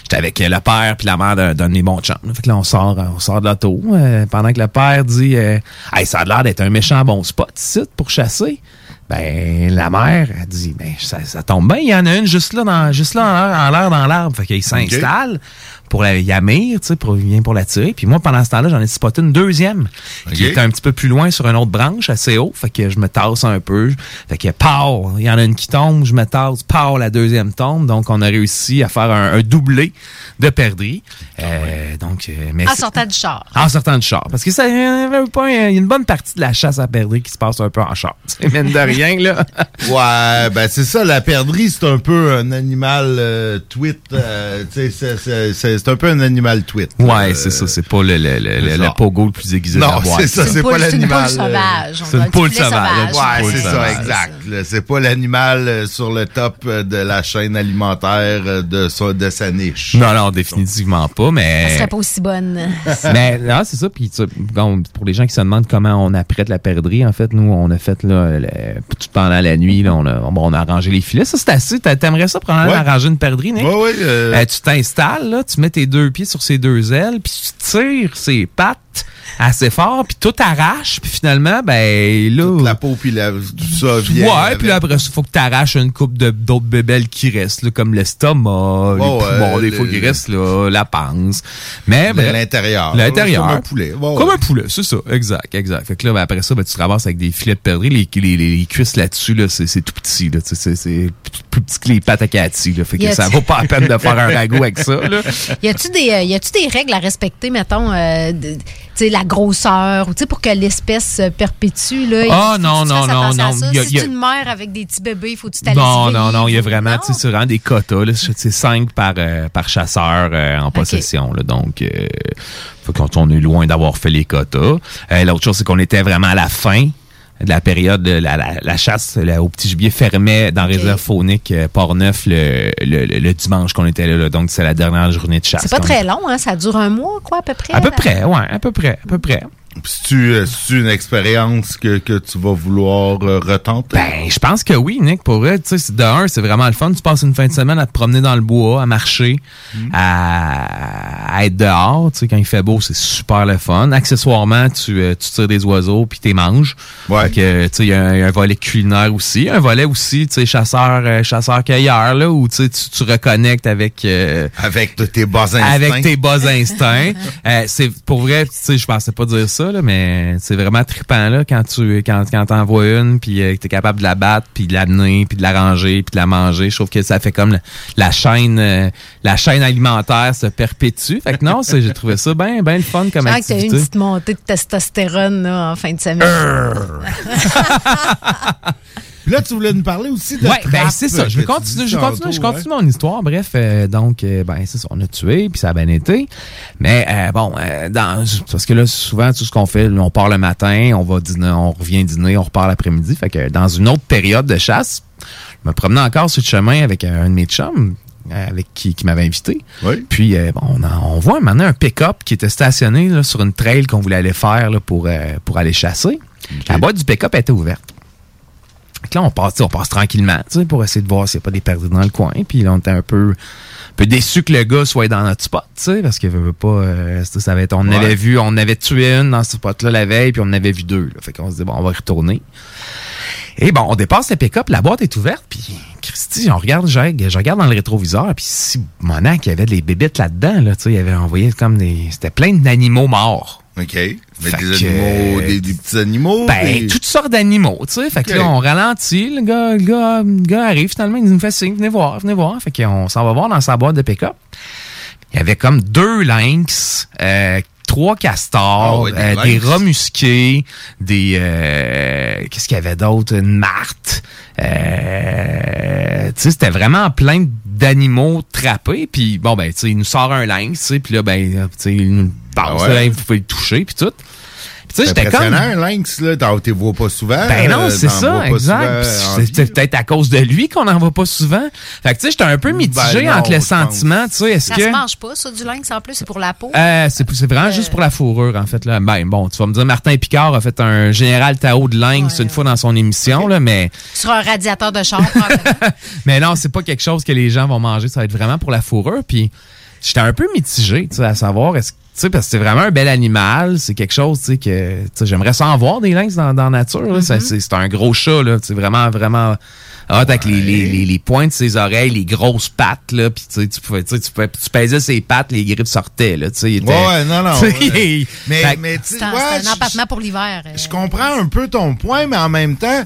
J'étais avec le père puis la mère d'un de mes bons chums. Fait que là, on sort, on sort de l'auto. euh, pendant que le père dit euh, Hey, ça a l'air d'être un méchant bon spot ici pour chasser. Ben, la mère, elle dit Ben, ça, ça tombe bien, il y en a une juste là, dans, juste là en l'air- en l'air dans l'arbre. Fait qu'il s'installe pour la yamir, tu sais, pour, vient pour la tirer. Puis moi, pendant ce temps-là, j'en ai spoté une deuxième qui était un petit peu plus loin sur une autre branche, assez haut. Fait que je me tasse un peu. Fait que, pow, il y en a une qui tombe, je me tasse, pow, la deuxième tombe. Donc, on a réussi à faire un, un doublé de perdrix. Euh, donc, euh, mais En sortant du char. en sortant du char. Parce que ça, il y a pas- il y a une bonne partie de la chasse à perdrix qui se passe un peu en char. C'est mine de rien, là. Ouais, ben c'est ça, la perdrix, c'est un peu un animal euh, tweet. euh, tu sais, c'est- c'est- un peu un animal tweet. Ouais, c'est ça. C'est pas le, le, le, le, pogo le plus aiguisé de Non, la c'est ça, C'est pas poule- c'est une l'animal. poule sauvage. C'est une poule sauvage. sauvage. Ouais, c'est ça, exact. là. C'est pas l'animal sur le top euh, de la chaîne alimentaire euh, de sa, de sa niche. Non, non, définitivement pas, Elle mais... serait pas aussi bonne. mais non, c'est ça. Puis pour les gens qui se demandent comment on apprête la perdrix, en fait, nous, on a fait là, le- tout pendant la nuit, là, on, a, bon, on a arrangé les filets. Ça, c'est assez. T'a- T'aimerais ça prendre Ouais. arranger une perdrix, Nick? Ouais, ouais. euh, Euh, tu t'installes, là, tu mets tes deux pieds sur ses deux ailes, puis tu tires ses pattes assez fort, puis tout arrache, puis finalement, ben là... toute la peau puis la, tout ça vient. Ouais, puis là, après ça, faut que tu arraches une coupe d'autres bébelles qui restent, là, comme l'estomac, les Oh, poumons, euh, des fois qui restent, là, la panse. Mais, bref, l'intérieur. L'intérieur. Comme un poulet. Comme ouais. un poulet, c'est ça. Exact, exact. Fait que là, ben, après ça, ben, tu te ramasses avec des filets de perdrix. Les, les, les, les cuisses là-dessus, là, c'est c'est tout petit. Là, Tu sais, c'est plus petit que les pâtes à Cathy. Là, fait que ça vaut pas la peine de faire un ragoût avec ça. Là. Y a-tu des, euh, y a-tu des règles à respecter, mettons, euh, de- tu sais, la grosseur, ou tu sais, pour que l'espèce se perpétue, là? Ah, non, que tu non, non, non. si une mère avec des petits bébés, faut-tu t'aller Non, non, non, il y a vraiment, tu sais, vraiment des quotas. C'est cinq par, euh, par chasseur euh, en possession. Donc, euh, faut qu'on on est loin d'avoir fait les quotas. Euh, L'autre chose, c'est qu'on était vraiment à la fin de la période, de la, la, la chasse au petit gibier fermait dans Réserve faunique euh, Port-Neuf le, le, le- le dimanche qu'on était là, là. Donc, c'est la dernière journée de chasse. C'est pas très long, hein? Ça dure un mois, quoi, à peu près? À peu près, ouais, à peu près, à peu près. C'est-tu euh, c'est-tu une expérience que, que tu vas vouloir euh, retenter? Ben, je pense que oui, Nick, pour vrai. Tu sais, c'est- de un, c'est vraiment le fun. Tu passes une fin de semaine à te promener dans le bois, à marcher, à, à être dehors. Tu sais, quand il fait beau, c'est super le fun. Accessoirement, tu, euh, tu tires des oiseaux puis tu les manges. Ouais. Fait que, tu sais, il y, a un- il y a un volet culinaire aussi. Un volet aussi, tu sais, chasseur, euh, chasseur-cueilleur, là, où tu, tu reconnectes avec... euh, Avec tes bas instincts. avec tes bas instincts. Euh, c'est pour vrai, tu sais, je pensais pas dire ça là, mais c'est vraiment trippant là quand tu quand quand t'en vois une puis euh, que t'es capable de la battre puis de l'amener puis de la ranger puis de la manger. Je trouve que ça fait comme la, la chaîne euh, la chaîne alimentaire se perpétue. Fait que non, j'ai trouvé ça bien ben le fun comme Je sens que t'as eu une activité. petite montée de testostérone là, en fin de semaine. Puis là, tu voulais nous parler aussi de Ouais, ben trappe, c'est ça. euh, Je dis je continue, je continue mon histoire. Bref, euh, donc, euh, ben c'est ça. On a tué, puis ça a bien été. Mais euh, bon, euh, dans, parce que là, souvent, tout ce qu'on fait, on part le matin, on va dîner, on revient dîner, on repart l'après-midi. Fait que dans une autre période de chasse, je me promenais encore sur le chemin avec un de mes chums. euh, avec qui, qui m'avait invité. Puis euh, bon, on, en- on voit maintenant un pick-up qui était stationné là, sur une trail qu'on voulait aller faire là, pour, euh, pour aller chasser. La boîte du pick-up était ouverte. Là, on passe, on passe tranquillement, tu sais, pour essayer de voir s'il n'y a pas des perdus dans le coin. Puis là, on était un peu, un peu déçus que le gars soit dans notre spot, tu sais, parce qu'il veut pas, euh, ça on Ouais. avait vu, on avait tué une dans ce spot-là la veille, puis on en avait vu deux. Là. Fait qu'on se dit, bon, on va retourner. Et bon, on dépasse le pick-up, la boîte est ouverte, puis Christy, on regarde, je, je regarde dans le rétroviseur, puis si monac, il y avait des bébites là-dedans, là, tu sais, il avait envoyé comme des, c'était plein d'animaux morts. OK. Mais Fait des que- animaux, des, des petits animaux. Ben, des- toutes sortes d'animaux, tu sais. Fait que là, on ralentit, le gars, le gars, le gars arrive finalement, il nous fait signe, venez voir, venez voir. Fait qu'on s'en va voir dans sa boîte de pick-up. Il y avait comme deux lynx, euh, trois castors, Ah ouais, des euh, des rats musqués, des... euh, Qu'est-ce qu'il y avait d'autre? Une marthe. Euh, tu sais, c'était vraiment plein d'animaux trappés. Puis bon, ben, tu sais, il nous sort un lynx, tu sais, puis là, ben, tu sais, il nous passe, Ah ouais. là, vous pouvez le toucher, puis tout. Tu sais, C'est j'étais comme... un lynx, là. T'en t'es vois pas souvent. Ben non, euh, c'est ça, exact. C'était peut-être à cause de lui qu'on n'en voit pas souvent. Fait que tu sais, j'étais un peu mitigé Ben non, entre le sentiment, tu sais, est-ce Ça que... se mange pas, ça, du lynx en plus, c'est pour la peau. Euh, c'est c'est vraiment juste pour la fourrure, en fait. Là. Ben, bon, tu vas me dire, Martin Picard a fait un général Tao de lynx une fois dans son émission, là, mais, Sur un radiateur de char. mais non, c'est pas quelque chose que les gens vont manger. Ça va être vraiment pour la fourrure. Puis j'étais un peu mitigé, tu sais, à savoir, est-ce que tu sais, parce que c'est vraiment un bel animal, c'est quelque chose, tu sais, que, tu j'aimerais ça en voir des lynx dans, dans la nature, là. Ça, c'est c'est un gros chat, là, c'est vraiment, vraiment hot avec les, les, les, les pointes de ses oreilles, les grosses pattes, là, puis tu sais, tu pouvais, tu tu pouvais- tu pesais ses pattes, les griffes sortaient, là, tu sais, il était- Ouais, non, non. tu ouais. mais, mais tu C'est sais, un, ouais, c'est un empattement pour l'hiver. euh. Je comprends un peu ton point, mais en même temps,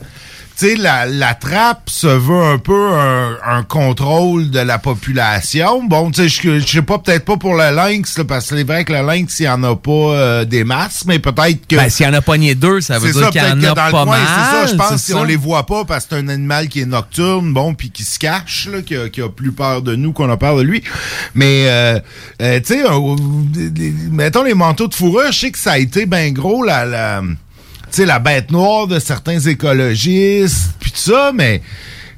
tu sais, la, la trappe se veut un peu un, un contrôle de la population. Bon, tu sais, je je sais pas, peut-être pas pour le lynx, là, parce que c'est vrai que le lynx, il y en a pas euh, des masses, mais peut-être que... Ben, s'il y en a pogné deux, ça veut dire qu'il y en a pas coin, mal. c'est ça, je pense, si on les voit pas, parce que c'est un animal qui est nocturne, bon, puis qui se cache, là, qui, a, qui a plus peur de nous qu'on a peur de lui. Mais, euh, euh, tu sais, euh, mettons les manteaux de fourrure, je sais que ça a été ben gros, la... la sais, la bête noire de certains écologistes, puis tout ça, mais...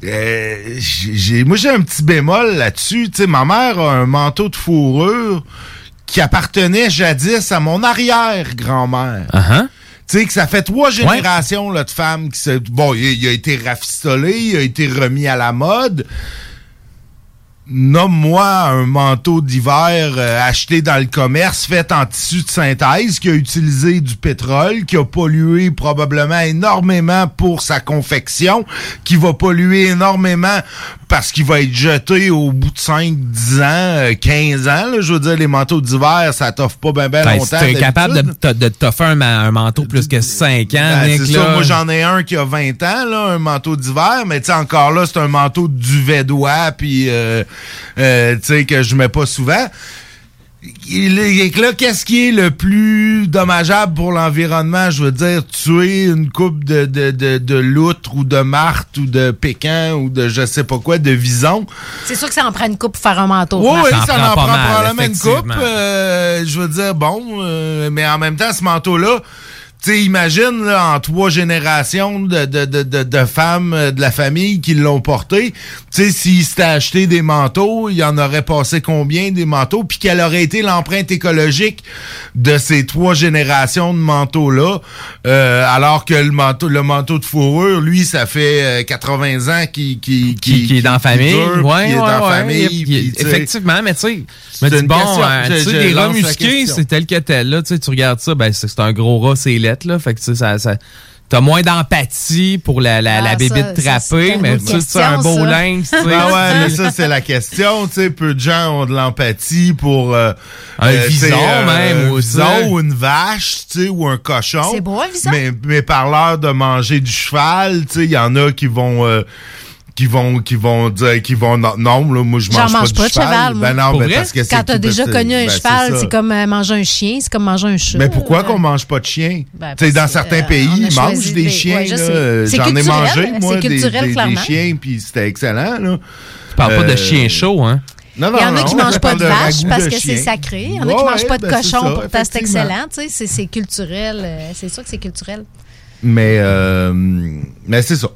euh, j'ai, moi, j'ai un petit bémol là-dessus. Tu sais, ma mère a un manteau de fourrure qui appartenait jadis à mon arrière-grand-mère. Uh-huh. Tu sais, que ça fait trois générations là, de femmes qui se. Bon, il, il a été rafistolé, il a été remis à la mode. Nomme-moi un manteau d'hiver euh, acheté dans le commerce, fait en tissu de synthèse, qui a utilisé du pétrole, qui a pollué probablement énormément pour sa confection, qui va polluer énormément parce qu'il va être jeté au bout de 5, 10 ans, euh, 15 ans. là. je veux dire, les manteaux d'hiver, ça t'offre pas bien ben Ben, longtemps. si t'es capable de, de t'offrir un, ma- un manteau plus que 5 ans, Ben, Nick, c'est là. ça. Moi, j'en ai un qui a 20 ans, là, un manteau d'hiver, mais tu sais, encore là, c'est un manteau de duvet d'oie, puis euh, euh, tu sais, que je mets pas souvent. Il est- là, qu'est-ce qui est le plus dommageable pour l'environnement? Je veux dire, tuer une coupe de, de, de, de loutre ou de martre ou de pécan ou de je sais pas quoi, de vison. C'est sûr que ça en prend une coupe pour faire un manteau. Oui, oui, Marc. ça en prend probablement une coupe. euh, je veux dire, bon, euh, mais en même temps, ce manteau-là, tu imagine, là, en trois générations de, de, de, de, femmes euh, de la famille qui l'ont porté, tu sais, s'il s'était acheté des manteaux, il en aurait passé combien des manteaux, puis quelle aurait été l'empreinte écologique de ces trois générations de manteaux-là, euh, alors que le manteau, le manteau de fourrure, lui, ça fait euh, 80 ans qu'il qui, qui, qui est dans la famille. ouais, est dans famille. Effectivement, mais tu sais, une bon, euh, tu sais, les rats musqués, c'est tel que tel, là. Tu regardes ça, ben, c'est un gros rat, c'est lettre, là. Fait que, tu sais, ça, ça, t'as moins d'empathie pour la, la, Ah, la bébite une mais tu sais, c'est un beau ça. lynx, tu sais. Ben ouais, mais ça, c'est la question. Tu sais, peu de gens ont de l'empathie pour... euh, Un euh, vison, euh, même, Un ou vison ça. ou une vache, tu sais, ou un cochon. C'est beau, un vison? Mais, mais par l'heure de manger du cheval, tu sais, il y en a qui vont... euh, qui vont qui vont dire qui vont non, non, là moi je mange, mange pas, pas du de cheval, moi. ben non Pour mais vrai? parce que c'est Quand t'as déjà connu un ben, cheval, c'est comme euh, manger un chien, c'est comme manger un chat. Mais pourquoi qu'on mange pas de chien? Ben, tu sais, dans certains euh, pays, ils mangent des chiens. ouais. Euh, J'en ai mangé, moi, c'est des, culturel, des- des clairement. chiens, puis c'était excellent. Là. Tu parles pas de chien chaud, hein? Non, non, Il y en a non, qui je mangent pas de vache parce de que c'est sacré. Il y en a qui Ouais, mangent pas de ben, cochon, pourtant c'est excellent. Tu sais, c'est- c'est culturel. euh, C'est sûr que c'est culturel. Mais, euh, Mais c'est ça.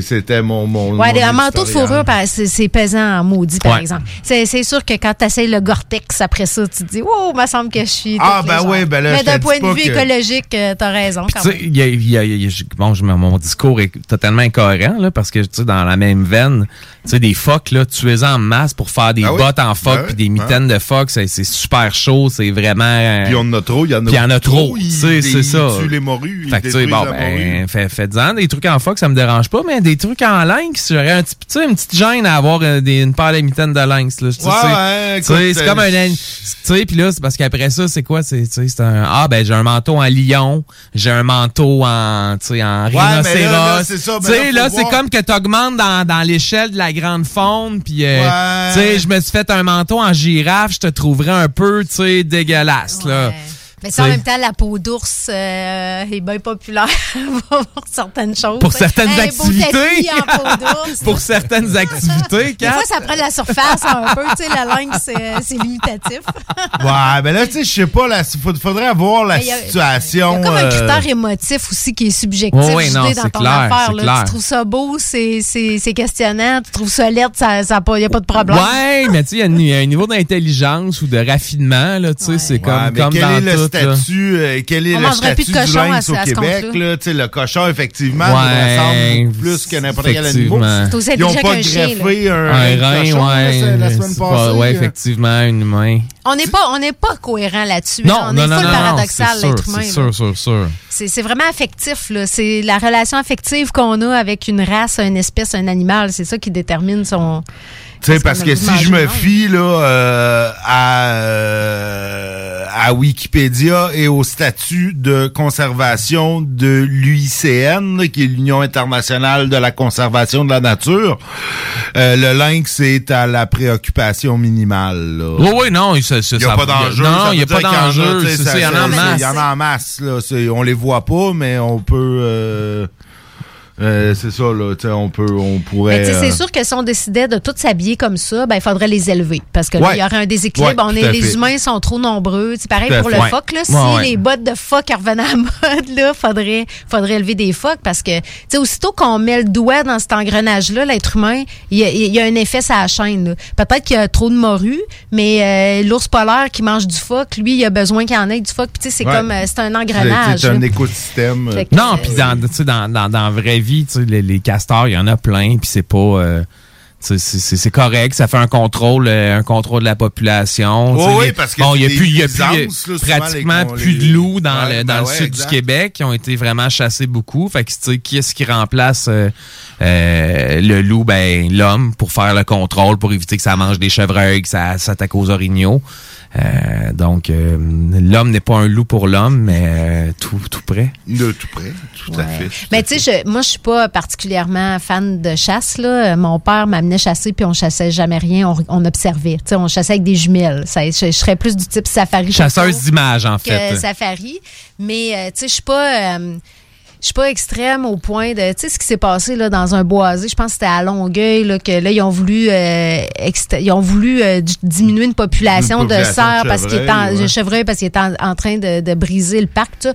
C'était mon, mon. Ouais, mon un manteau de fourrure, par- c'est c'est pesant en maudit, par Ouais. exemple. C'est c'est sûr que quand tu essayes le Gore-Tex après ça, tu te dis, oh, il me semble que je suis. Ah, ben oui, ben là, Mais d'un point de vue que- écologique, euh, t'as raison. Puis, quand tu sais, même. il y a- il y a- il y a- je- bon, je, mon discours est totalement incohérent, là, parce que, tu sais, dans la même veine, tu sais, des phoques, là, tu es en masse pour faire des Ah oui? bottes en phoque Ben puis des mitaines de phoque, c'est super chaud, c'est vraiment... euh, Puis on en a trop, il y en a Puis il y en a trop, tu sais, c'est ça. Tuent les morues, Fait que, tu sais, bon, ben, fait- faites-en des trucs en phoque, ça me dérange pas, mais des trucs en lynx, j'aurais un petit, tu sais, une petite gêne à avoir euh, des- une paire de de lynx, là. Ouais, c'est- ouais, tu sais, écoute, c'est comme euh, un, tu sais, puis là, c'est parce qu'après ça, c'est quoi, c'est, tu sais, c'est un, ah, ben, j'ai un manteau en lion, j'ai un manteau en, tu sais, en Ouais, mais là, rhinocéros. là, c'est là, c'est comme que t'augmentes dans, dans l'échelle de la grande faune, puis, euh, Ouais. tu sais, je me suis fait un manteau en girafe, je te trouverais un peu, tu sais, dégueulasse, là. Mais ça, en même temps, la peau d'ours euh, est bien populaire pour certaines choses. Pour certaines activités. tapis en peau d'ours. Pour certaines activités, Des fois, ça prend de la surface un peu. Tu sais, la langue, c'est limitatif. Ouais, ben là, tu sais, je sais pas, il faudrait avoir la Mais il a- situation. Il y a comme un euh, critère émotif aussi qui est subjectif. Ouais, ouais, je non, c'est ton clair. Tu trouves ça beau, c'est c'est- c'est questionnant. Tu trouves ça laid, ça n'a pas, y a pas de problème. Ouais, mais tu sais, il y a un- il y, a un niveau d'intelligence ou de raffinement, là, tu sais, c'est comme, Ouais, mais comme dans tout. Statut, euh, quel est On le statut de du cochon lynx à au Québec, là, le cochon, effectivement, Ouais, nous ressemble plus que n'importe quel animal. effectivement. C'est aussi Ils n'ont pas greffé un, Un rein cochon, ouais. la semaine passée. ouais, euh. effectivement, un humain. On n'est pas, on n'est pas cohérent là-dessus. Non, on non, est non, full non, paradoxal, c'est sûr, l'être humain. c'est sûr, sûr, sûr. C'est vraiment affectif. C'est la relation affective qu'on a avec une race, une espèce, un animal. C'est ça qui détermine son. Tu sais, parce que si je me fie là, euh, à, euh, à Wikipédia et au statut de conservation de l'UICN, qui est l'Union internationale de la conservation de la nature, euh, le lynx est à la préoccupation minimale. là. Oui, oui, non, ça, ça, Il n'y a ça- pas d'enjeu. Non, il n'y a pas dire qu'il y en a, d'enjeu. il y en a en masse. Il y en a en masse. Là. On les voit pas, mais on peut... euh, c'est ça, là. tu sais, On, peut, on pourrait... Mais tu sais, c'est euh, sûr que si on décidait de tous s'habiller comme ça, ben il faudrait les élever. Parce que là, Ouais. il y aurait un déséquilibre. Ouais, on tout est, les fait. humains sont trop nombreux. C'est pareil Tout pour fait. le Ouais. phoque. Là. Si les bottes de phoque revenaient à mode, là, faudrait, faudrait élever des phoques. Parce que, tu sais, aussitôt qu'on met le doigt dans cet engrenage-là, l'être humain, il y, a, il y a un effet sur la chaîne. là. Peut-être qu'il y a trop de morue, mais euh, l'ours polaire qui mange du phoque, lui, il a besoin qu'il y en ait du phoque. Puis tu sais, c'est Ouais. comme, euh, c'est un engrenage. C'est un écosystème. Que, Non, puis dans, tu sais, dans, dans, dans la vraie vie, les, les castors, il y en a plein, puis c'est pas... euh, c'est- correct, ça fait un contrôle, euh, un contrôle de la population. Sais, oui, parce que bon, il y a plus, y a plus là, pratiquement les plus de loups dans Ouais, le, ben dans le ouais, sud exact. du Québec, qui ont été vraiment chassés beaucoup. Fait que qui est-ce qui remplace euh, euh, le loup, ben l'homme, pour faire le contrôle, pour éviter que ça mange des chevreuils, que ça s'attaque aux orignaux. Euh, donc, euh, l'homme n'est pas un loup pour l'homme, mais euh, tout, tout près. De tout près, tout à fait. Mais tu sais, je- moi, je suis pas particulièrement fan de chasse. Là. Mon père m'amenait chasser, puis on chassait jamais rien. On, on observait. Tu sais, on chassait avec des jumelles. Ça, je, je serais plus du type safari. Chasseuse d'images, en que fait. safari. Mais euh, tu sais, je suis pas. Je suis pas extrême au point de, tu sais, ce qui s'est passé là dans un boisé, je pense que c'était à Longueuil là, que là ils ont voulu, euh, ils ont voulu euh, diminuer une population, Une population de cerfs de parce qu'il est en, chevreuils, ouais. chevreuil parce qu'il est en, en train de, de briser le parc. tout ça.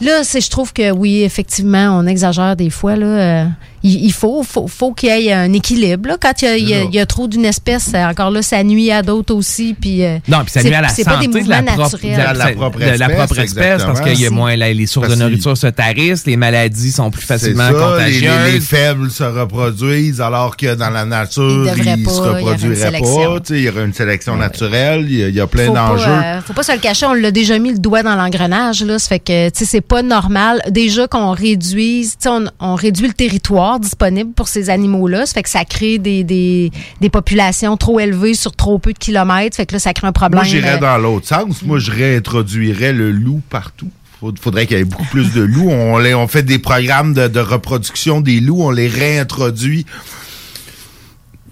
Là, c'est, je trouve que oui, effectivement, on exagère des fois. Là, euh, il, il faut, faut, faut qu'il y ait un équilibre. Là. Quand il y a, il y a- il y a trop d'une espèce, encore là, ça nuit à d'autres aussi. Puis, euh, Non, puis ça nuit à la c'est santé pas des de mouvements la propre, de la, De la propre de la espèce, propre espèce parce qu'il y a exactement. moins la- les sources Parce de nourriture se tarissent, les maladies sont plus facilement ça, les, contagieuses. les- les faibles se reproduisent alors que dans la nature, Ils ils, devraient se pas, il y aurait une reproduiraient sélection. pas. Il y aurait une sélection naturelle, il y a, il y a plein d'enjeux. Pas, euh, faut pas se le cacher, on l'a déjà mis le doigt dans l'engrenage. Là, ça fait que c'est pas normal. Déjà qu'on réduise, on, on réduit le territoire disponible pour ces animaux-là. Ça fait que ça crée des, des, des populations trop élevées sur trop peu de kilomètres. Ça fait que là, ça crée un problème. Moi, j'irais euh, dans l'autre sens. Moi, je réintroduirais le loup partout. Faud- Faudrait qu'il y ait beaucoup plus de loups. On, les- on fait des programmes de, de reproduction des loups. On les réintroduit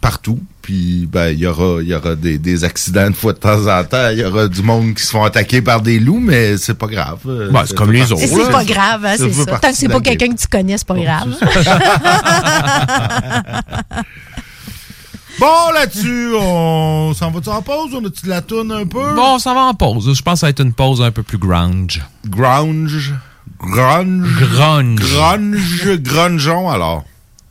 partout. Puis, ben, il y aura, y aura des, des accidents une fois de temps en temps. Il y aura du monde qui se font attaquer par des loups, mais c'est pas grave. Euh, Ben, c'est comme les autres. C'est pas grave, hein, c'est ça. Tant que c'est de pas quelqu'un que tu connais, c'est pas grave. Bon, là-dessus, on s'en va-tu en pause? On a-tu de la tourne un peu? Bon, ça va en pause. Je pense que ça va être une pause un peu plus grunge. Grunge. grunge. Grunge. Grunge, grungeon, alors.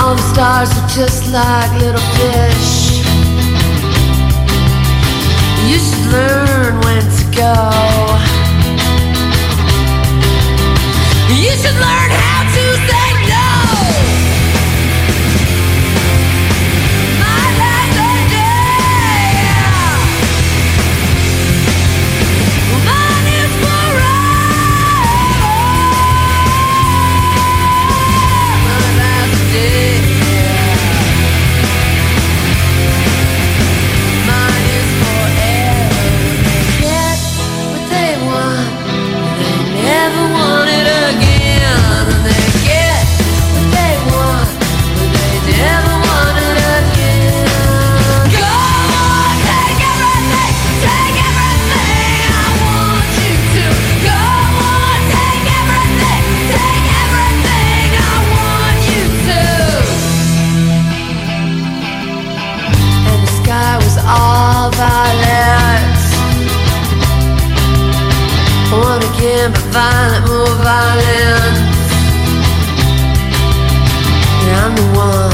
All the stars are just like little fish. You should learn when to go. You should learn how violent, more violent. And I'm the one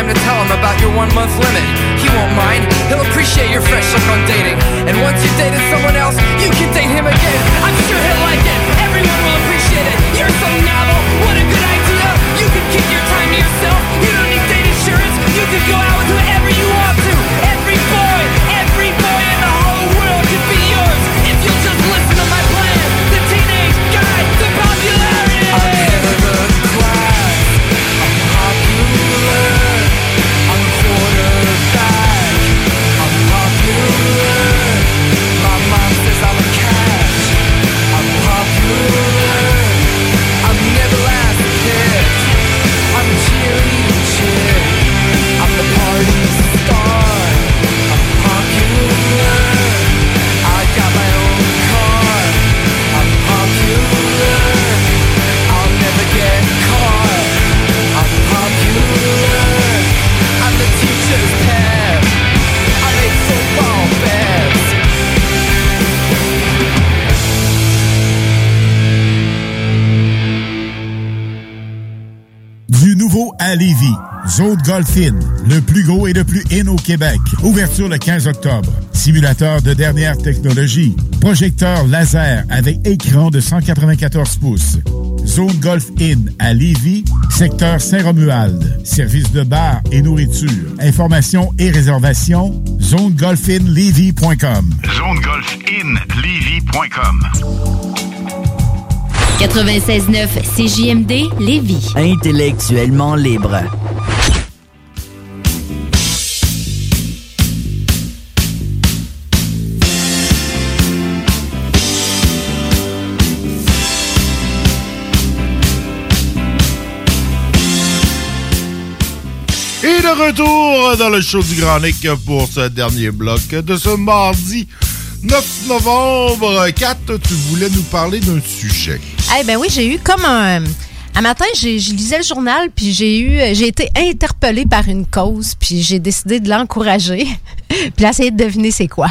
Time to tell him about your one month limit. He won't mind, he'll appreciate your fresh look on dating. And once you've dated someone else, you can date him again. I'm sure he'll like it, everyone will appreciate it. You're so novel, what a good idea. You can keep your time to yourself, you don't need date insurance. You can go out with whoever you want Le plus gros et le plus in au Québec. Ouverture le 15 octobre. Simulateur de dernière technologie. Projecteur laser avec écran de 194 pouces. Zone Golf In à Lévis, secteur Saint-Romuald. Service de bar et nourriture. Informations et réservations, zonegolfinlevy.com. ZoneGolfInLevy.com 96.9 CJMD Lévis. Intellectuellement libre. Retour dans le show du Grand Nick pour ce dernier bloc de ce mardi 9 novembre. Kat, tu voulais nous parler d'un sujet. Eh ben oui, j'ai eu comme un. Un matin, j'ai, lisais le journal, puis j'ai eu, j'ai été interpellée par une cause, puis j'ai décidé de l'encourager, puis là, essayer de deviner c'est quoi.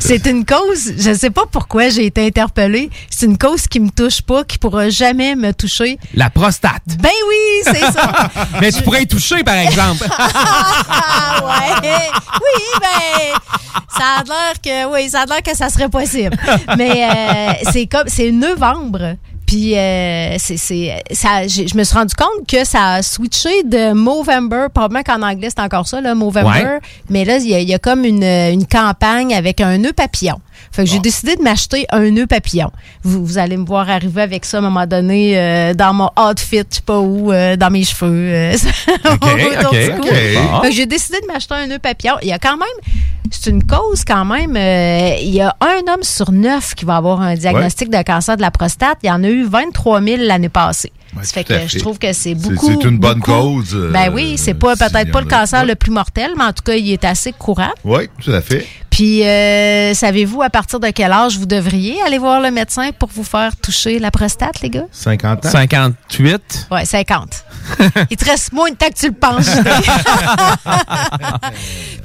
C'est une cause, je sais pas pourquoi j'ai été interpellée. C'est une cause qui me touche pas, qui pourra jamais me toucher. La prostate. Ben oui, c'est ça. Mais tu pourrais y toucher, par exemple. Ah ouais. Oui, ben ça a l'air que oui, ça a l'air que ça serait possible. Mais euh, c'est comme c'est novembre. Puis euh, c'est c'est ça je me suis rendu compte que ça a switché de Movember, probablement qu'en anglais c'est encore ça là, Movember, Ouais. mais là il y, y a comme une, une campagne avec un nœud papillon. Fait que j'ai décidé de m'acheter un nœud papillon. Vous, vous allez me voir arriver avec ça à un moment donné euh, dans mon outfit, je sais pas où, euh, dans mes cheveux. euh, autour ok, du cou. ok. Bon. Fait que j'ai décidé de m'acheter un nœud papillon. Il y a quand même, c'est une cause quand même. euh, Il y a un homme sur neuf qui va avoir un diagnostic de cancer de la prostate. Il y en a eu 23 000 l'année passée. ça fait que je trouve que c'est beaucoup. c'est une bonne beaucoup. cause, euh, ben oui, c'est pas peut-être pas le cancer le plus mortel, mais en tout cas, il est assez courant. Oui, tout à fait. Puis, euh, savez-vous à partir de quel âge vous devriez aller voir le médecin pour vous faire toucher la prostate, les gars? 50 ans. 58. Ouais, 50. Il te reste moins de temps que tu le penses.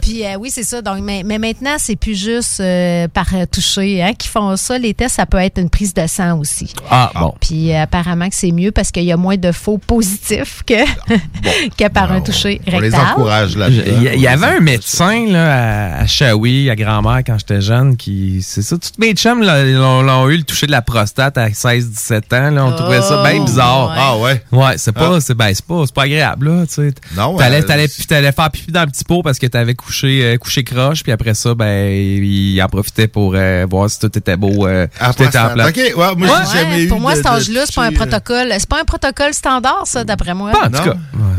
Puis euh, oui, c'est ça. Donc, mais, mais maintenant, c'est plus juste euh, par toucher hein, qu'ils font ça. Les tests, ça peut être une prise de sang aussi. Ah, bon. Puis euh, apparemment que c'est mieux parce qu'il y a moins de faux positifs que, que par un toucher On les rectal. encourage là-dedans. Il y, il y avait un médecin là, à, à Shawi, à grand-mère, quand j'étais jeune, qui. C'est ça, tous mes chums l'ont eu le toucher de la prostate à 16-17 ans. Là, on trouvait ça bien Oh, bizarre. ouais. Ah ouais? Ouais, c'est pas, Ah. c'est ben, c'est pas, c'est pas agréable, là. Tu sais. Non, T'allais, euh, t'allais, puis t'allais faire pipi dans le petit pot parce que t'avais couché, euh, couché croche, puis après ça, ben, il en profitait pour euh, voir si tout était beau. Euh, À tout était en place. OK, ouais, moi, j'ai jamais Ouais, eu pour moi, de- cet âge-là, c'est pas un euh, protocole. C'est pas un protocole standard, ça, d'après moi. non.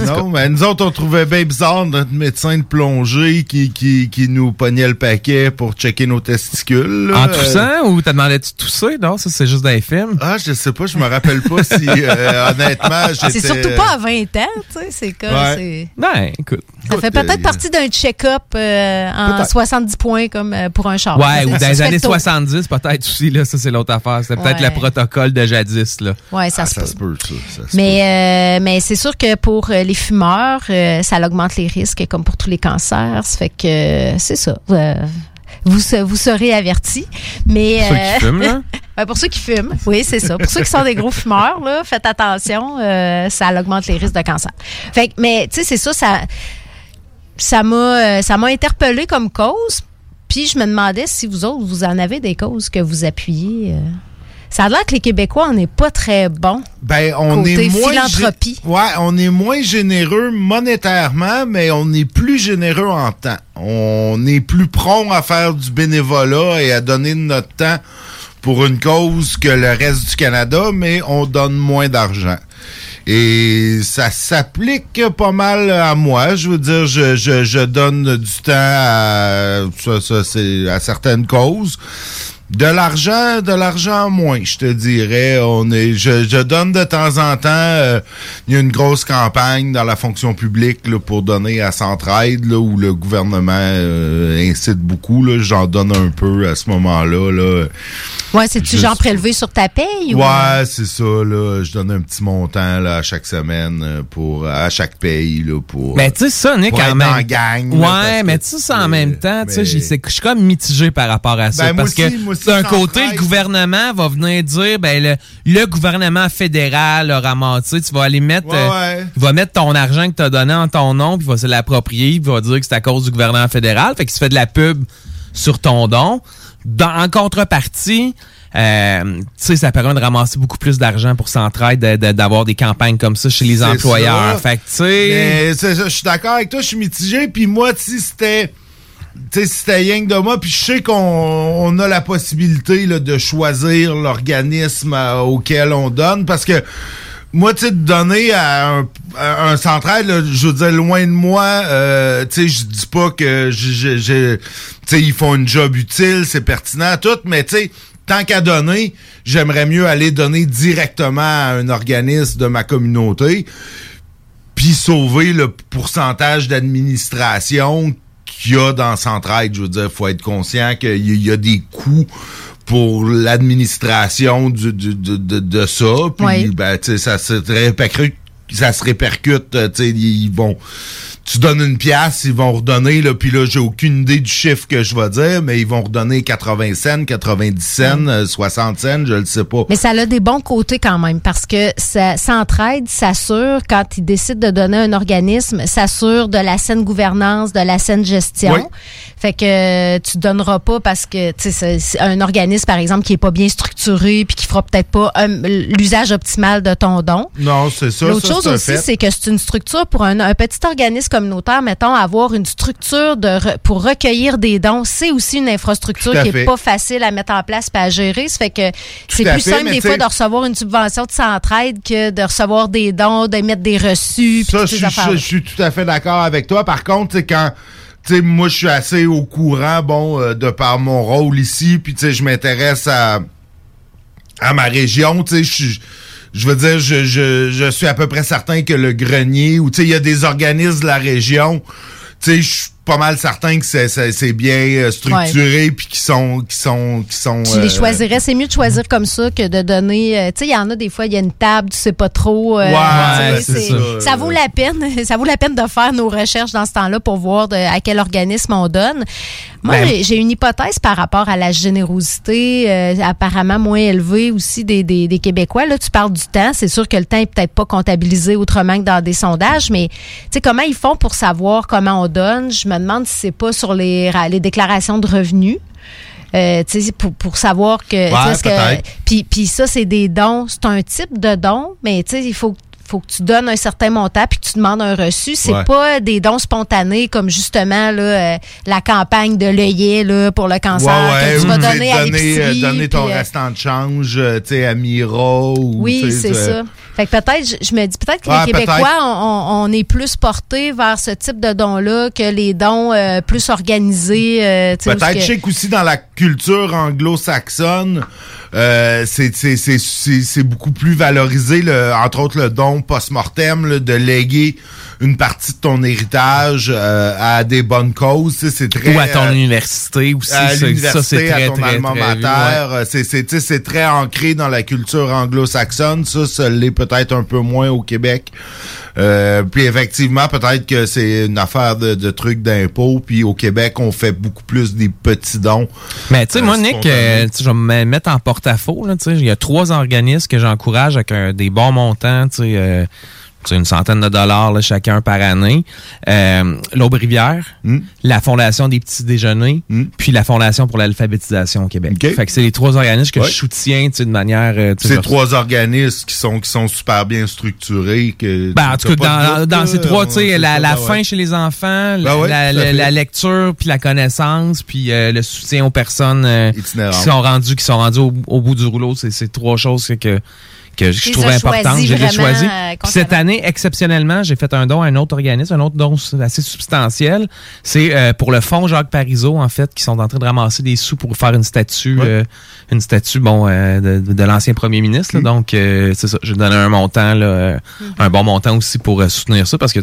Non, mais nous autres, on trouvait bien bizarre notre médecin de plongée qui, qui, qui nous pognait le paquet pour checker nos testicules. là. En Euh, toussant ou t'as demandé de tousser? Non, ça, c'est juste dans les films. Ah, je sais pas, je me rappelle pas si, euh, honnêtement, j'étais... C'est surtout pas à 20 ans, tu sais. C'est comme. Ouais. c'est- Ben, écoute. Ça fait peut-être partie d'un check-up euh, en Peut-être. 70 points comme euh, pour un char. Ouais, ou dans les années tôt. 70, peut-être aussi, là, ça c'est l'autre affaire. C'était peut-être Ouais. le protocole de jadis, là. Ouais, ça Ah, se ça peut. se peut, ça. ça se Mais, euh, mais c'est sûr que pour euh, les fumeurs, euh, ça augmente les risques, comme pour tous les cancers. Ça fait que euh, c'est ça. Euh, vous, vous serez avertis. Mais, Pour ceux qui fument, là? Ouais, pour ceux qui fument, oui, c'est ça. Pour ceux qui sont des gros fumeurs, là, faites attention, euh, ça augmente les risques de cancer. Fait que, mais tu sais, c'est ça, ça, ça m'a, euh, ça m'a interpellé comme cause. Puis je me demandais si vous autres, vous en avez des causes que vous appuyez. euh. Ça a l'air que les Québécois, on n'est pas très bons. Ben, on Côté est moins philanthropie. Ouais, on est moins généreux monétairement, mais on est plus généreux en temps. On est plus prompt à faire du bénévolat et à donner de notre temps pour une cause que le reste du Canada, mais on donne moins d'argent. Et ça s'applique pas mal à moi. Je veux dire, je, je, je donne du temps à, ça, ça, c'est à certaines causes. De l'argent, de l'argent moins, je te dirais. On est, je, je donne de temps en temps. euh, Il y a une grosse campagne dans la fonction publique là, pour donner à Centraide, là, où le gouvernement euh, incite beaucoup. là. J'en donne un peu à ce moment-là. Là. Ouais, c'est-tu genre prélevé sur ta paye? ou- Ouais, c'est ça. Là, je donne un petit montant là, à chaque semaine euh, pour à chaque pays là pour. Mais tu sais, ça, Nick, être même. gang, ouais, mais tu sais, ça en même temps, tu sais, je suis comme mitigé par rapport à ça. Ben, moi parce aussi, que moi aussi, d'un côté, le gouvernement va venir dire, ben, le, le gouvernement fédéral a ramassé, tu vas aller mettre, Ouais, euh, il va mettre ton argent que tu as donné en ton nom, puis il va se l'approprier, puis il va dire que c'est à cause du gouvernement fédéral, fait qu'il se fait de la pub sur ton don. Dans, en contrepartie, euh, tu sais, ça permet de ramasser beaucoup plus d'argent pour Centraide, de- de- d'avoir des campagnes comme ça chez les employeurs. ça. Fait que, tu sais... Je suis d'accord avec toi, je suis mitigé. Puis moi, si c'était. Tu sais, c'était que de moi, puis je sais qu'on on a la possibilité là, de choisir l'organisme euh, auquel on donne, parce que moi, tu sais, donner à un, un central, je veux dire, loin de moi, euh, tu sais, je dis pas que j'ai- tu ils font une job utile, c'est pertinent, tout, mais tu sais, tant qu'à donner, j'aimerais mieux aller donner directement à un organisme de ma communauté puis sauver le pourcentage d'administration qu'il y a dans Centraide. Je veux dire, faut être conscient qu'il y, a- des coûts pour l'administration du- du- de, de, de ça. Puis, Ouais. ben, tu sais, ça répercute, ça se répercute, euh, tu sais, ils vont... Tu donnes une pièce, ils vont redonner, là, puis là, j'ai aucune idée du chiffre que je vais dire, mais ils vont redonner 80 cents, 90 cents, euh, 60 cents, je le sais pas. Mais ça a des bons côtés quand même parce que ça s'entraide, s'assure, quand ils décident de donner un organisme, s'assure de la saine gouvernance, de la saine gestion. Oui. Fait que euh, tu donneras pas parce que tu sais c'est- un organisme par exemple qui est pas bien structuré puis qui fera peut-être pas un- l'usage optimal de ton don. Non, c'est ça. L'autre chose aussi, c'est que c'est une structure pour un, un petit organisme communautaire, mettons, avoir une structure de re- pour recueillir des dons, c'est aussi une infrastructure qui est pas facile à mettre en place et à gérer. Ça fait que c'est plus fait, simple des fois de recevoir une subvention de centraide que de recevoir des dons, de mettre des reçus, Ça, je suis tout à fait d'accord avec toi. Par contre, c'est quand tu sais, moi, je suis assez au courant, bon, euh, de par mon rôle ici, puis tu sais, je m'intéresse à, à ma région, tu sais, je suis- je veux dire, je, je, je suis à peu près certain que le grenier, ou tu sais, il y a des organismes de la région, tu sais, pas mal certain que c'est- bien euh, structuré, puis qui sont, qui sont, qui sont... Tu les euh, choisirais, c'est mieux de choisir comme ça que de donner. euh, tu sais, il y en a des fois, il y a une table, tu sais pas trop. Ouais, ça. ça vaut la peine. Ça vaut la peine de faire nos recherches dans ce temps-là pour voir à quel organisme on donne. Moi, Ben- j'ai- une hypothèse par rapport à la générosité, euh, apparemment moins élevée aussi des, des, des Québécois. Là, tu parles du temps. C'est sûr que le temps est peut-être pas comptabilisé autrement que dans des sondages, mais tu sais comment ils font pour savoir comment on donne? Je me demande si c'est pas sur les, les déclarations de revenus. Euh, tu sais, pour, pour savoir que. est-ce que- puis, puis ça, c'est des dons. C'est un type de don, mais tu sais, il faut faut que tu donnes un certain montant puis que tu demandes un reçu. C'est Ouais. pas des dons spontanés comme justement là, euh, la campagne de l'œillet là, pour le cancer Ouais, ouais, que tu vas sais, donner à donner, euh, donner ton puis, euh, restant de change, à Miro. Ou, oui, c'est ça. Fait que peut-être, je, je me dis peut-être que les Québécois, peut-être. on, est plus portés vers ce type de dons-là que les dons euh, plus organisés. euh, Peut-être, ce je que- sais qu'aussi dans la culture anglo-saxonne, euh, c'est- beaucoup plus valorisé, le, entre autres le don post-mortem, de léguer une partie de ton héritage euh, à des bonnes causes. C'est très, Ou à ton euh, université aussi. à ça, c'est très, à ton très, alma très ouais. c'est- C'est tu sais, c'est très ancré dans la culture anglo-saxonne. Ça, ça l'est peut-être un peu moins au Québec. Euh, puis effectivement, peut-être que c'est une affaire de, de trucs d'impôts. Puis au Québec, on fait beaucoup plus des petits dons. Mais tu sais, Euh, moi, Nick, euh, je vais me mettre en porte-à-faux. là, tu sais. Il y a trois organismes que j'encourage avec un- des bons montants. tu sais, sais, une centaine de dollars là, chacun par année. Euh, L'Aube-Rivière, Hmm. la Fondation des petits déjeuners, puis la Fondation pour l'alphabétisation au Québec. Fait que c'est les trois organismes que Ouais. je soutiens de manière... euh, C'est je- trois organismes qui sont qui sont super bien structurés. Que Ben, en tout cas, dans, ces trois, tu sais, c'est la, la ben faim ouais. chez les enfants, la, Ben la- lecture, puis la connaissance, puis euh, le soutien aux personnes euh, qui sont rendues, qui sont rendues au, au bout du rouleau. C'est c'est trois choses que, que, que je les trouve as importantes. choisies Je les ai vraiment, choisies. euh, cette année, exceptionnellement, j'ai fait un don à un autre organisme, un autre don assez substantiel. C'est euh, pour le fonds Jacques Parizeau, en fait, qui sont en train de ramasser des sous pour faire une statue, euh, une statue, bon, euh, de, de l'ancien premier ministre. là. Mm. Donc, euh, c'est ça. J'ai donné un montant, là, euh, un bon montant aussi pour euh, soutenir ça, parce que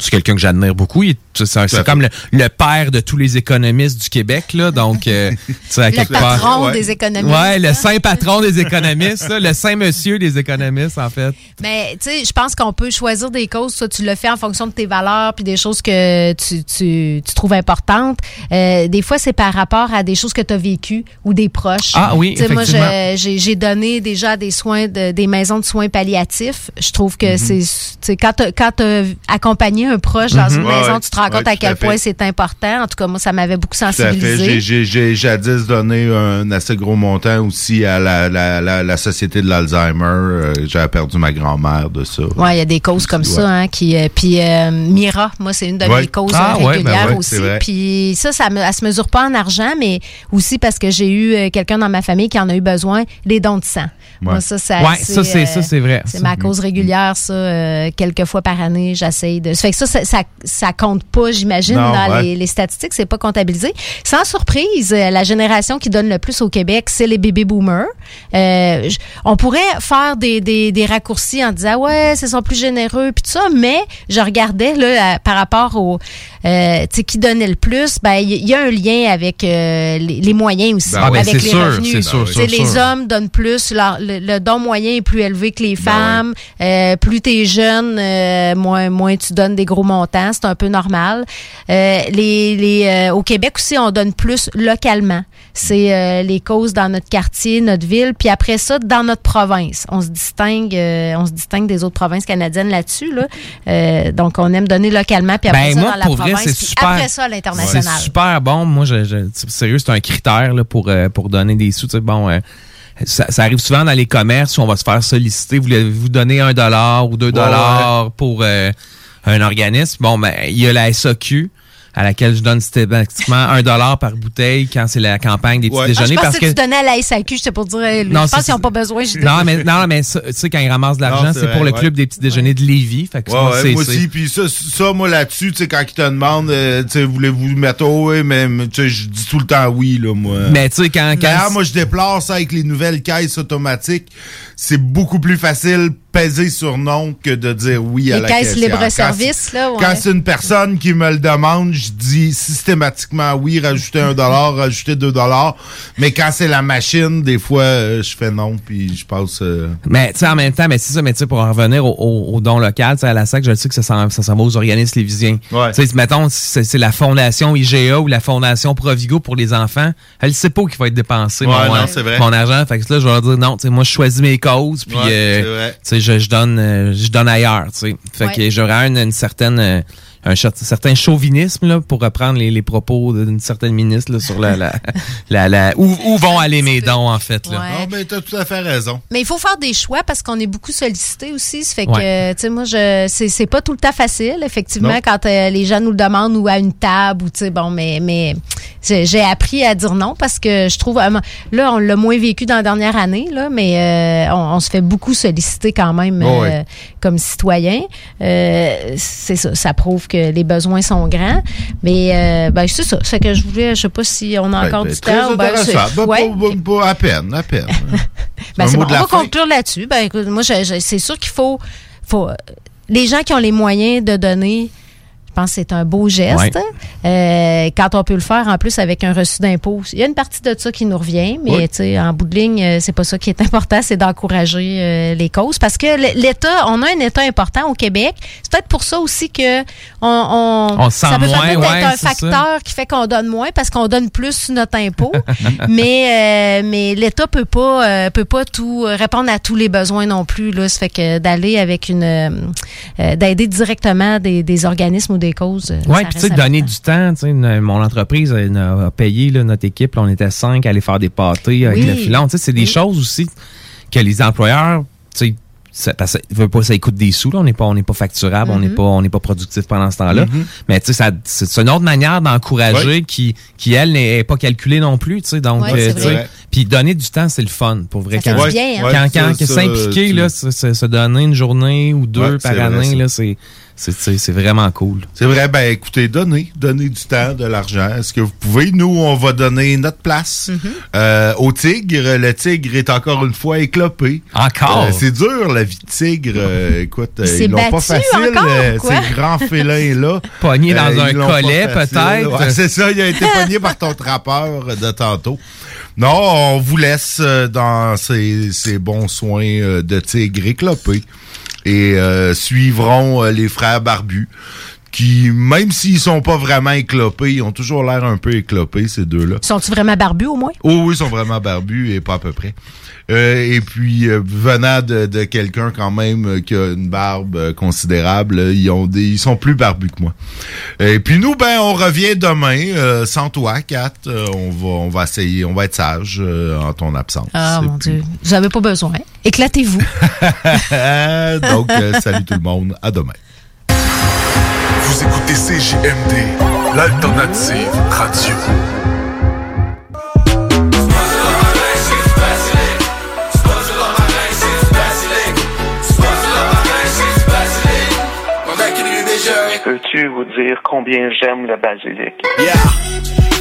c'est quelqu'un que j'admire beaucoup. C'est c'est comme le, le père de tous les économistes du Québec, là. Donc, euh, tu sais, à Le quelque part- patron Ouais. des économistes. Ouais, le saint patron des économistes, là, le saint monsieur des économistes, en fait. Mais tu sais, je pense qu'on peut choisir des causes. Soit tu le fais en fonction de tes valeurs puis des choses que tu, tu, tu trouves importantes. Euh, des fois, c'est par rapport à des choses que tu as vécues ou des proches. Ah oui, Tu sais, moi, effectivement. je- j'ai donné déjà des soins, de, des maisons de soins palliatifs. Je trouve que c'est, tu sais, quand tu quand t'as accompagné un proche dans Mhm. une Ouais, maison, ouais. tu te rends compte Ouais, à quel point c'est important. En tout cas, moi, ça m'avait beaucoup sensibilisé. J'ai j'ai jadis donné un assez gros montant aussi à la, la, la, la Société de l'Alzheimer. Euh, J'avais perdu ma grand-mère de ça. Ouais, il y a des causes comme ça, hein, qui euh, puis euh, Mira, moi c'est une de mes causes Ah, régulières ben aussi. Puis ça, ça me, elle se mesure pas en argent, mais aussi parce que j'ai eu euh, quelqu'un dans ma famille qui en a eu besoin, les dons de sang. Moi, ça, ça, Ouais, ça, c'est- ça, c'est vrai. C'est ma cause régulière, ça. euh, quelques fois par année, j'essaye de. Ça fait que ça, ça, ça, ça compte pas, j'imagine, dans ouais. les, les statistiques, c'est pas comptabilisé. Sans surprise, euh, la génération qui donne le plus au Québec, c'est les baby boomers. Euh, on pourrait faire des, des, des raccourcis en disant ouais, c'est sont plus généreux puis tout ça, mais je regardais là à- par rapport au euh, tu sais qui donnait le plus, ben il y, a un lien avec euh, les, les moyens aussi, Ben avec c'est les sûr, revenus. c'est sûr, Tu sûr, les sûr. hommes donnent plus, leur- le, le don moyen est plus élevé que les femmes. Euh, plus t'es jeune, euh, moins moins tu donnes des gros montants, c'est un peu normal. Euh, les, les euh, au Québec aussi, on donne plus localement. C'est euh, les causes dans notre quartier, notre ville, puis après ça dans notre province. On se distingue, euh, on se distingue des autres provinces canadiennes là-dessus. Là. Euh, donc on aime donner localement, puis après Ben, ça moi, dans la vrai, province, c'est puis super. après ça à l'international. C'est super bon. Moi, je, je- c'est- sérieux, c'est un critère là, pour, euh, pour donner des sous. Tu sais, bon, euh, ça, ça arrive souvent dans les commerces où on va se faire solliciter. Voulez-vous donner un dollar ou deux Ouais, dollars pour euh, un organisme? Bon, ben, il y a la SAQ. À laquelle je donne systématiquement un dollar par bouteille quand c'est la campagne des petits Ah, déjeuners. je pense parce que, tu donnais à la SAQ, c'était pour dire, hey, Non, je c'est- pense qu'ils n'ont pas besoin. Non, mais, non, mais ça, tu sais, quand ils ramassent de l'argent, c'est c'est pour le ouais. club des petits déjeuners de Lévis. Fait que Ouais, ça, ouais, c'est- moi c'est- aussi. Puis ça, ça, moi, là-dessus, tu sais, quand ils te demandent, euh, tu sais, voulez-vous mettre, oh, oui, mais, mais, tu sais, je dis tout le temps oui, là, moi. Mais tu sais, quand- quand- D'ailleurs, moi, je déplore ça avec les nouvelles caisses automatiques. C'est beaucoup plus facile peser sur non que de dire oui à Les la caisses libre-service, c'est- là, ouais. Quand c'est une personne qui me le demande, je dis systématiquement oui, rajouter un dollar, rajouter deux dollars. Mais quand c'est la machine, des fois, euh, je fais non, puis je passe... euh, Mais tu sais, en même temps, mais c'est ça, mais tu sais, pour en revenir au, au, au don local, tu sais, à la SAC, je le sais que ça s'en, ça s'en va aux organismes lévisiens. Tu sais, mettons, c'est, c'est la fondation IGA ou la fondation Provigo pour les enfants, elle sait pas où qu'il va être dépensé Ouais, mon, non, euh, c'est vrai. mon argent. Fait que là, je vais leur dire, non, tu sais, moi, je choisis mes causes, puis Ouais, euh, c'est vrai. Je, je donne, euh, je donne ailleurs, tu sais. Fait Ouais. que j'aurais une, une certaine... un cer- certain chauvinisme là pour reprendre les, les propos d'une certaine ministre là, sur la, la, la, la- où, où vont aller mes dons en fait là. Ouais. Ah, ben, t'as tout à fait raison. Mais il faut faire des choix parce qu'on est beaucoup sollicité aussi. Ça fait que, Ouais. tu sais, moi, je, c'est, c'est pas tout le temps facile, effectivement, Non. quand euh, les gens nous le demandent ou à une table ou, tu sais, bon, mais, mais j'ai, j'ai appris à dire non parce que je trouve, euh, là, on l'a moins vécu dans la dernière année, là, mais euh, on, on se fait beaucoup solliciter quand même Oh, euh, oui. comme citoyen. Euh, c'est ça, ça prouve que les besoins sont grands. Mais, euh, ben, c'est ça. C'est que je voulais, je sais pas si on a Ben, encore ben, du temps. ben, Ben, ouais. pas- à peine, à peine. Ben, c'est bon, on va fin. conclure là-dessus. Ben, écoute, moi, c'est sûr qu'il faut, faut. Les gens qui ont les moyens de donner, je pense que c'est un beau geste. Ouais. Euh, quand on peut le faire en plus avec un reçu d'impôt. Il y a une partie de ça qui nous revient, mais Oui. tu sais, en bout de ligne, euh, c'est pas ça qui est important, c'est d'encourager euh, les causes. Parce que l'État, on a un État important au Québec. C'est peut-être pour ça aussi que on, on, On se sent ça peut moins, ouais, être un ça. facteur qui fait qu'on donne moins parce qu'on donne plus notre impôt. mais euh, mais l'État peut pas peut pas tout répondre à tous les besoins non plus. Là, ça fait que d'aller avec une d'aider directement des, des organismes ou des causes. euh, Oui, puis tu sais, donner du temps. tu sais, une- mon entreprise elle a a payé là, notre équipe. là, on était cinq à aller faire des pâtés avec Oui. le filon. Tu sais, C'est des choses aussi que les employeurs, tu sais, ça, parce que veut pas, ça coûte des sous. Là. On n'est pas, on n'est pas facturable, on n'est Mhm. pas, on n'est pas productif pendant ce temps-là. Mhm. Mais tu sais, c'est une autre manière d'encourager qui, qui elle n'est pas calculée non plus. Tu sais, donc, Ouais, euh, puis donner du temps, c'est le fun pour vrai. Ça quand, bien, hein? quand, quand- s'impliquer tu- là, se, donner une journée ou deux Ouais, par vrai, année là, c'est, c'est, vraiment cool. C'est vrai, ben écoutez, donnez, donnez du temps, de l'argent. Est-ce que vous pouvez? Nous, on va donner notre place Mm-hmm. euh, au tigre. Le tigre est encore une fois éclopé. Encore? Euh, c'est dur, la vie de tigre. Euh, écoute, euh, ils l'ont pas facile, encore, ces grands félins-là. Pogné dans un collet, peut-être? Ouais, c'est ça, il a été pogné par ton trappeur de tantôt. Non, on vous laisse dans ces, ces bons soins de tigre éclopé et euh, suivront euh, les frères barbus qui, même s'ils sont pas vraiment éclopés, ils ont toujours l'air un peu éclopés, ces deux-là. Sont-tu vraiment barbus au moins? Oh oui, ils sont vraiment barbus et pas à peu près. Euh, et puis, euh, venant de, de quelqu'un quand même euh, qui a une barbe euh, considérable, ils ont des, ils sont plus barbus que moi. Et puis nous, ben, on revient demain sans toi, Kat. On va, on va essayer, on va être sage euh, en ton absence. Ah mon puis- Dieu, vous avez pas besoin. Éclatez-vous. Donc, salut tout le monde. À demain. Vous écoutez CJMD, l'alternative radio. Peux-tu vous dire combien j'aime le basilic? Yeah.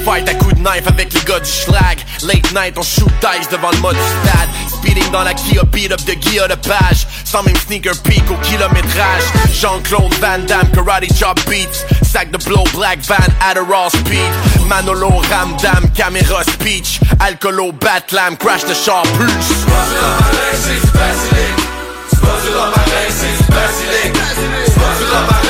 Fight à coups de knife avec les gars du schlag. Late night, on shoot dice devant le mode du stade. Speeding dans la Kia, beat up de Guilla de page. Sans même sneaker peak au kilométrage. Jean-Claude Van Damme, karate chop beats. Sac de blow, black van, Adderall speed. Manolo, Ramdam, caméra speech. Alcoolo, Batlam, crash the char plus. Grand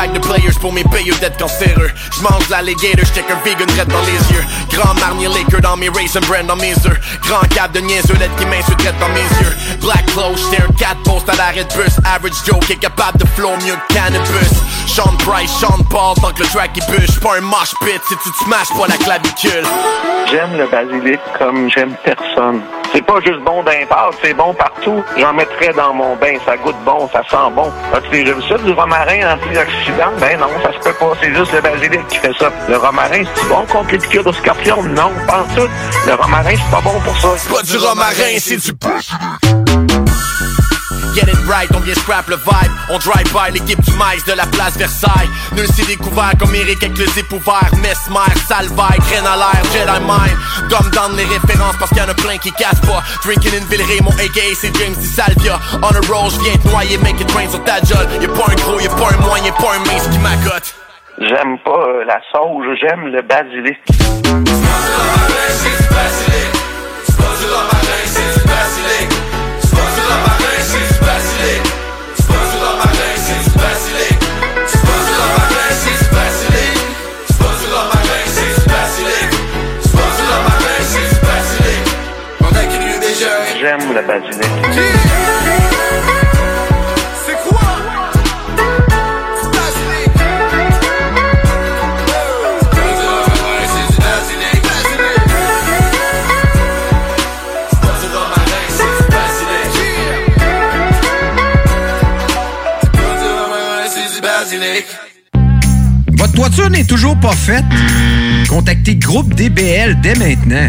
pack de players pour mes payeux d'être cancéreux. J'mange l'alligator, j'check un vegan red dans les yeux. Grand marnier Laker dans mes raisin brand dans mes œufs. Grand cap de niaiseux, lettre qui m'insulte dans mes yeux. Black clothes, j'étais un 4 post à l'arrêt de bus. Average Joe qui est capable de flow mieux que cannabis. Sean Price, Sean Paul, tant que le track il bûche. Pas un mosh pit si tu te smashes pas la clavicule. J'aime le basilic comme j'aime personne. C'est pas juste bon d'un c'est bon partout. J'en mettrais dans mon bain, ça goûte bon, ça sent bon. As-tu déjà vu ça, du romarin antioxydant? Ben non, ça se peut pas, c'est juste le basilic qui fait ça. Le romarin, c'est bon contre les piqûres de scorpion? Non, pas en tout. Le romarin, c'est pas bon pour ça. C'est pas du romarin, c'est du Get it right, on vient scrap le vibe. On drive by l'équipe du maïs de la place Versailles. Nul s'est découvert comme Eric avec le zip ouvert Mesmer, Salvaille, graine à l'air, Jedi Mind. Dumb down les références parce qu'il y en a plein qui cassent pas. Drinking in Villeray, mon AKA c'est James Di Salvia. On a roll, j'viens te noyer, make it rain sur ta jolle Y'a pas un gros, y'a pas un moyen, y'a pas un mince qui m'accote. J'aime pas euh, la sauge, j'aime le basilic. J'aime n'est toujours pas faite? Contactez Groupe DBL dès maintenant.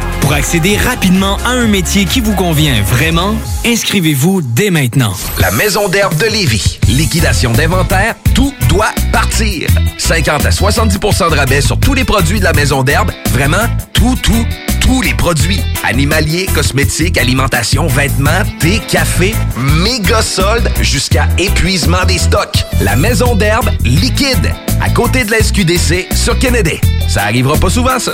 Pour accéder rapidement à un métier qui vous convient vraiment, inscrivez-vous dès maintenant. La Maison d'herbe de Lévis. Liquidation d'inventaire, tout doit partir. 50 à 70% de rabais sur tous les produits de la Maison d'herbe. Vraiment, tout, tout, tous les produits. Animaliers, cosmétiques, alimentation, vêtements, thé, café, méga soldes jusqu'à épuisement des stocks. La Maison d'herbe liquide, à côté de la SQDC sur Kennedy. Ça arrivera pas souvent, ça.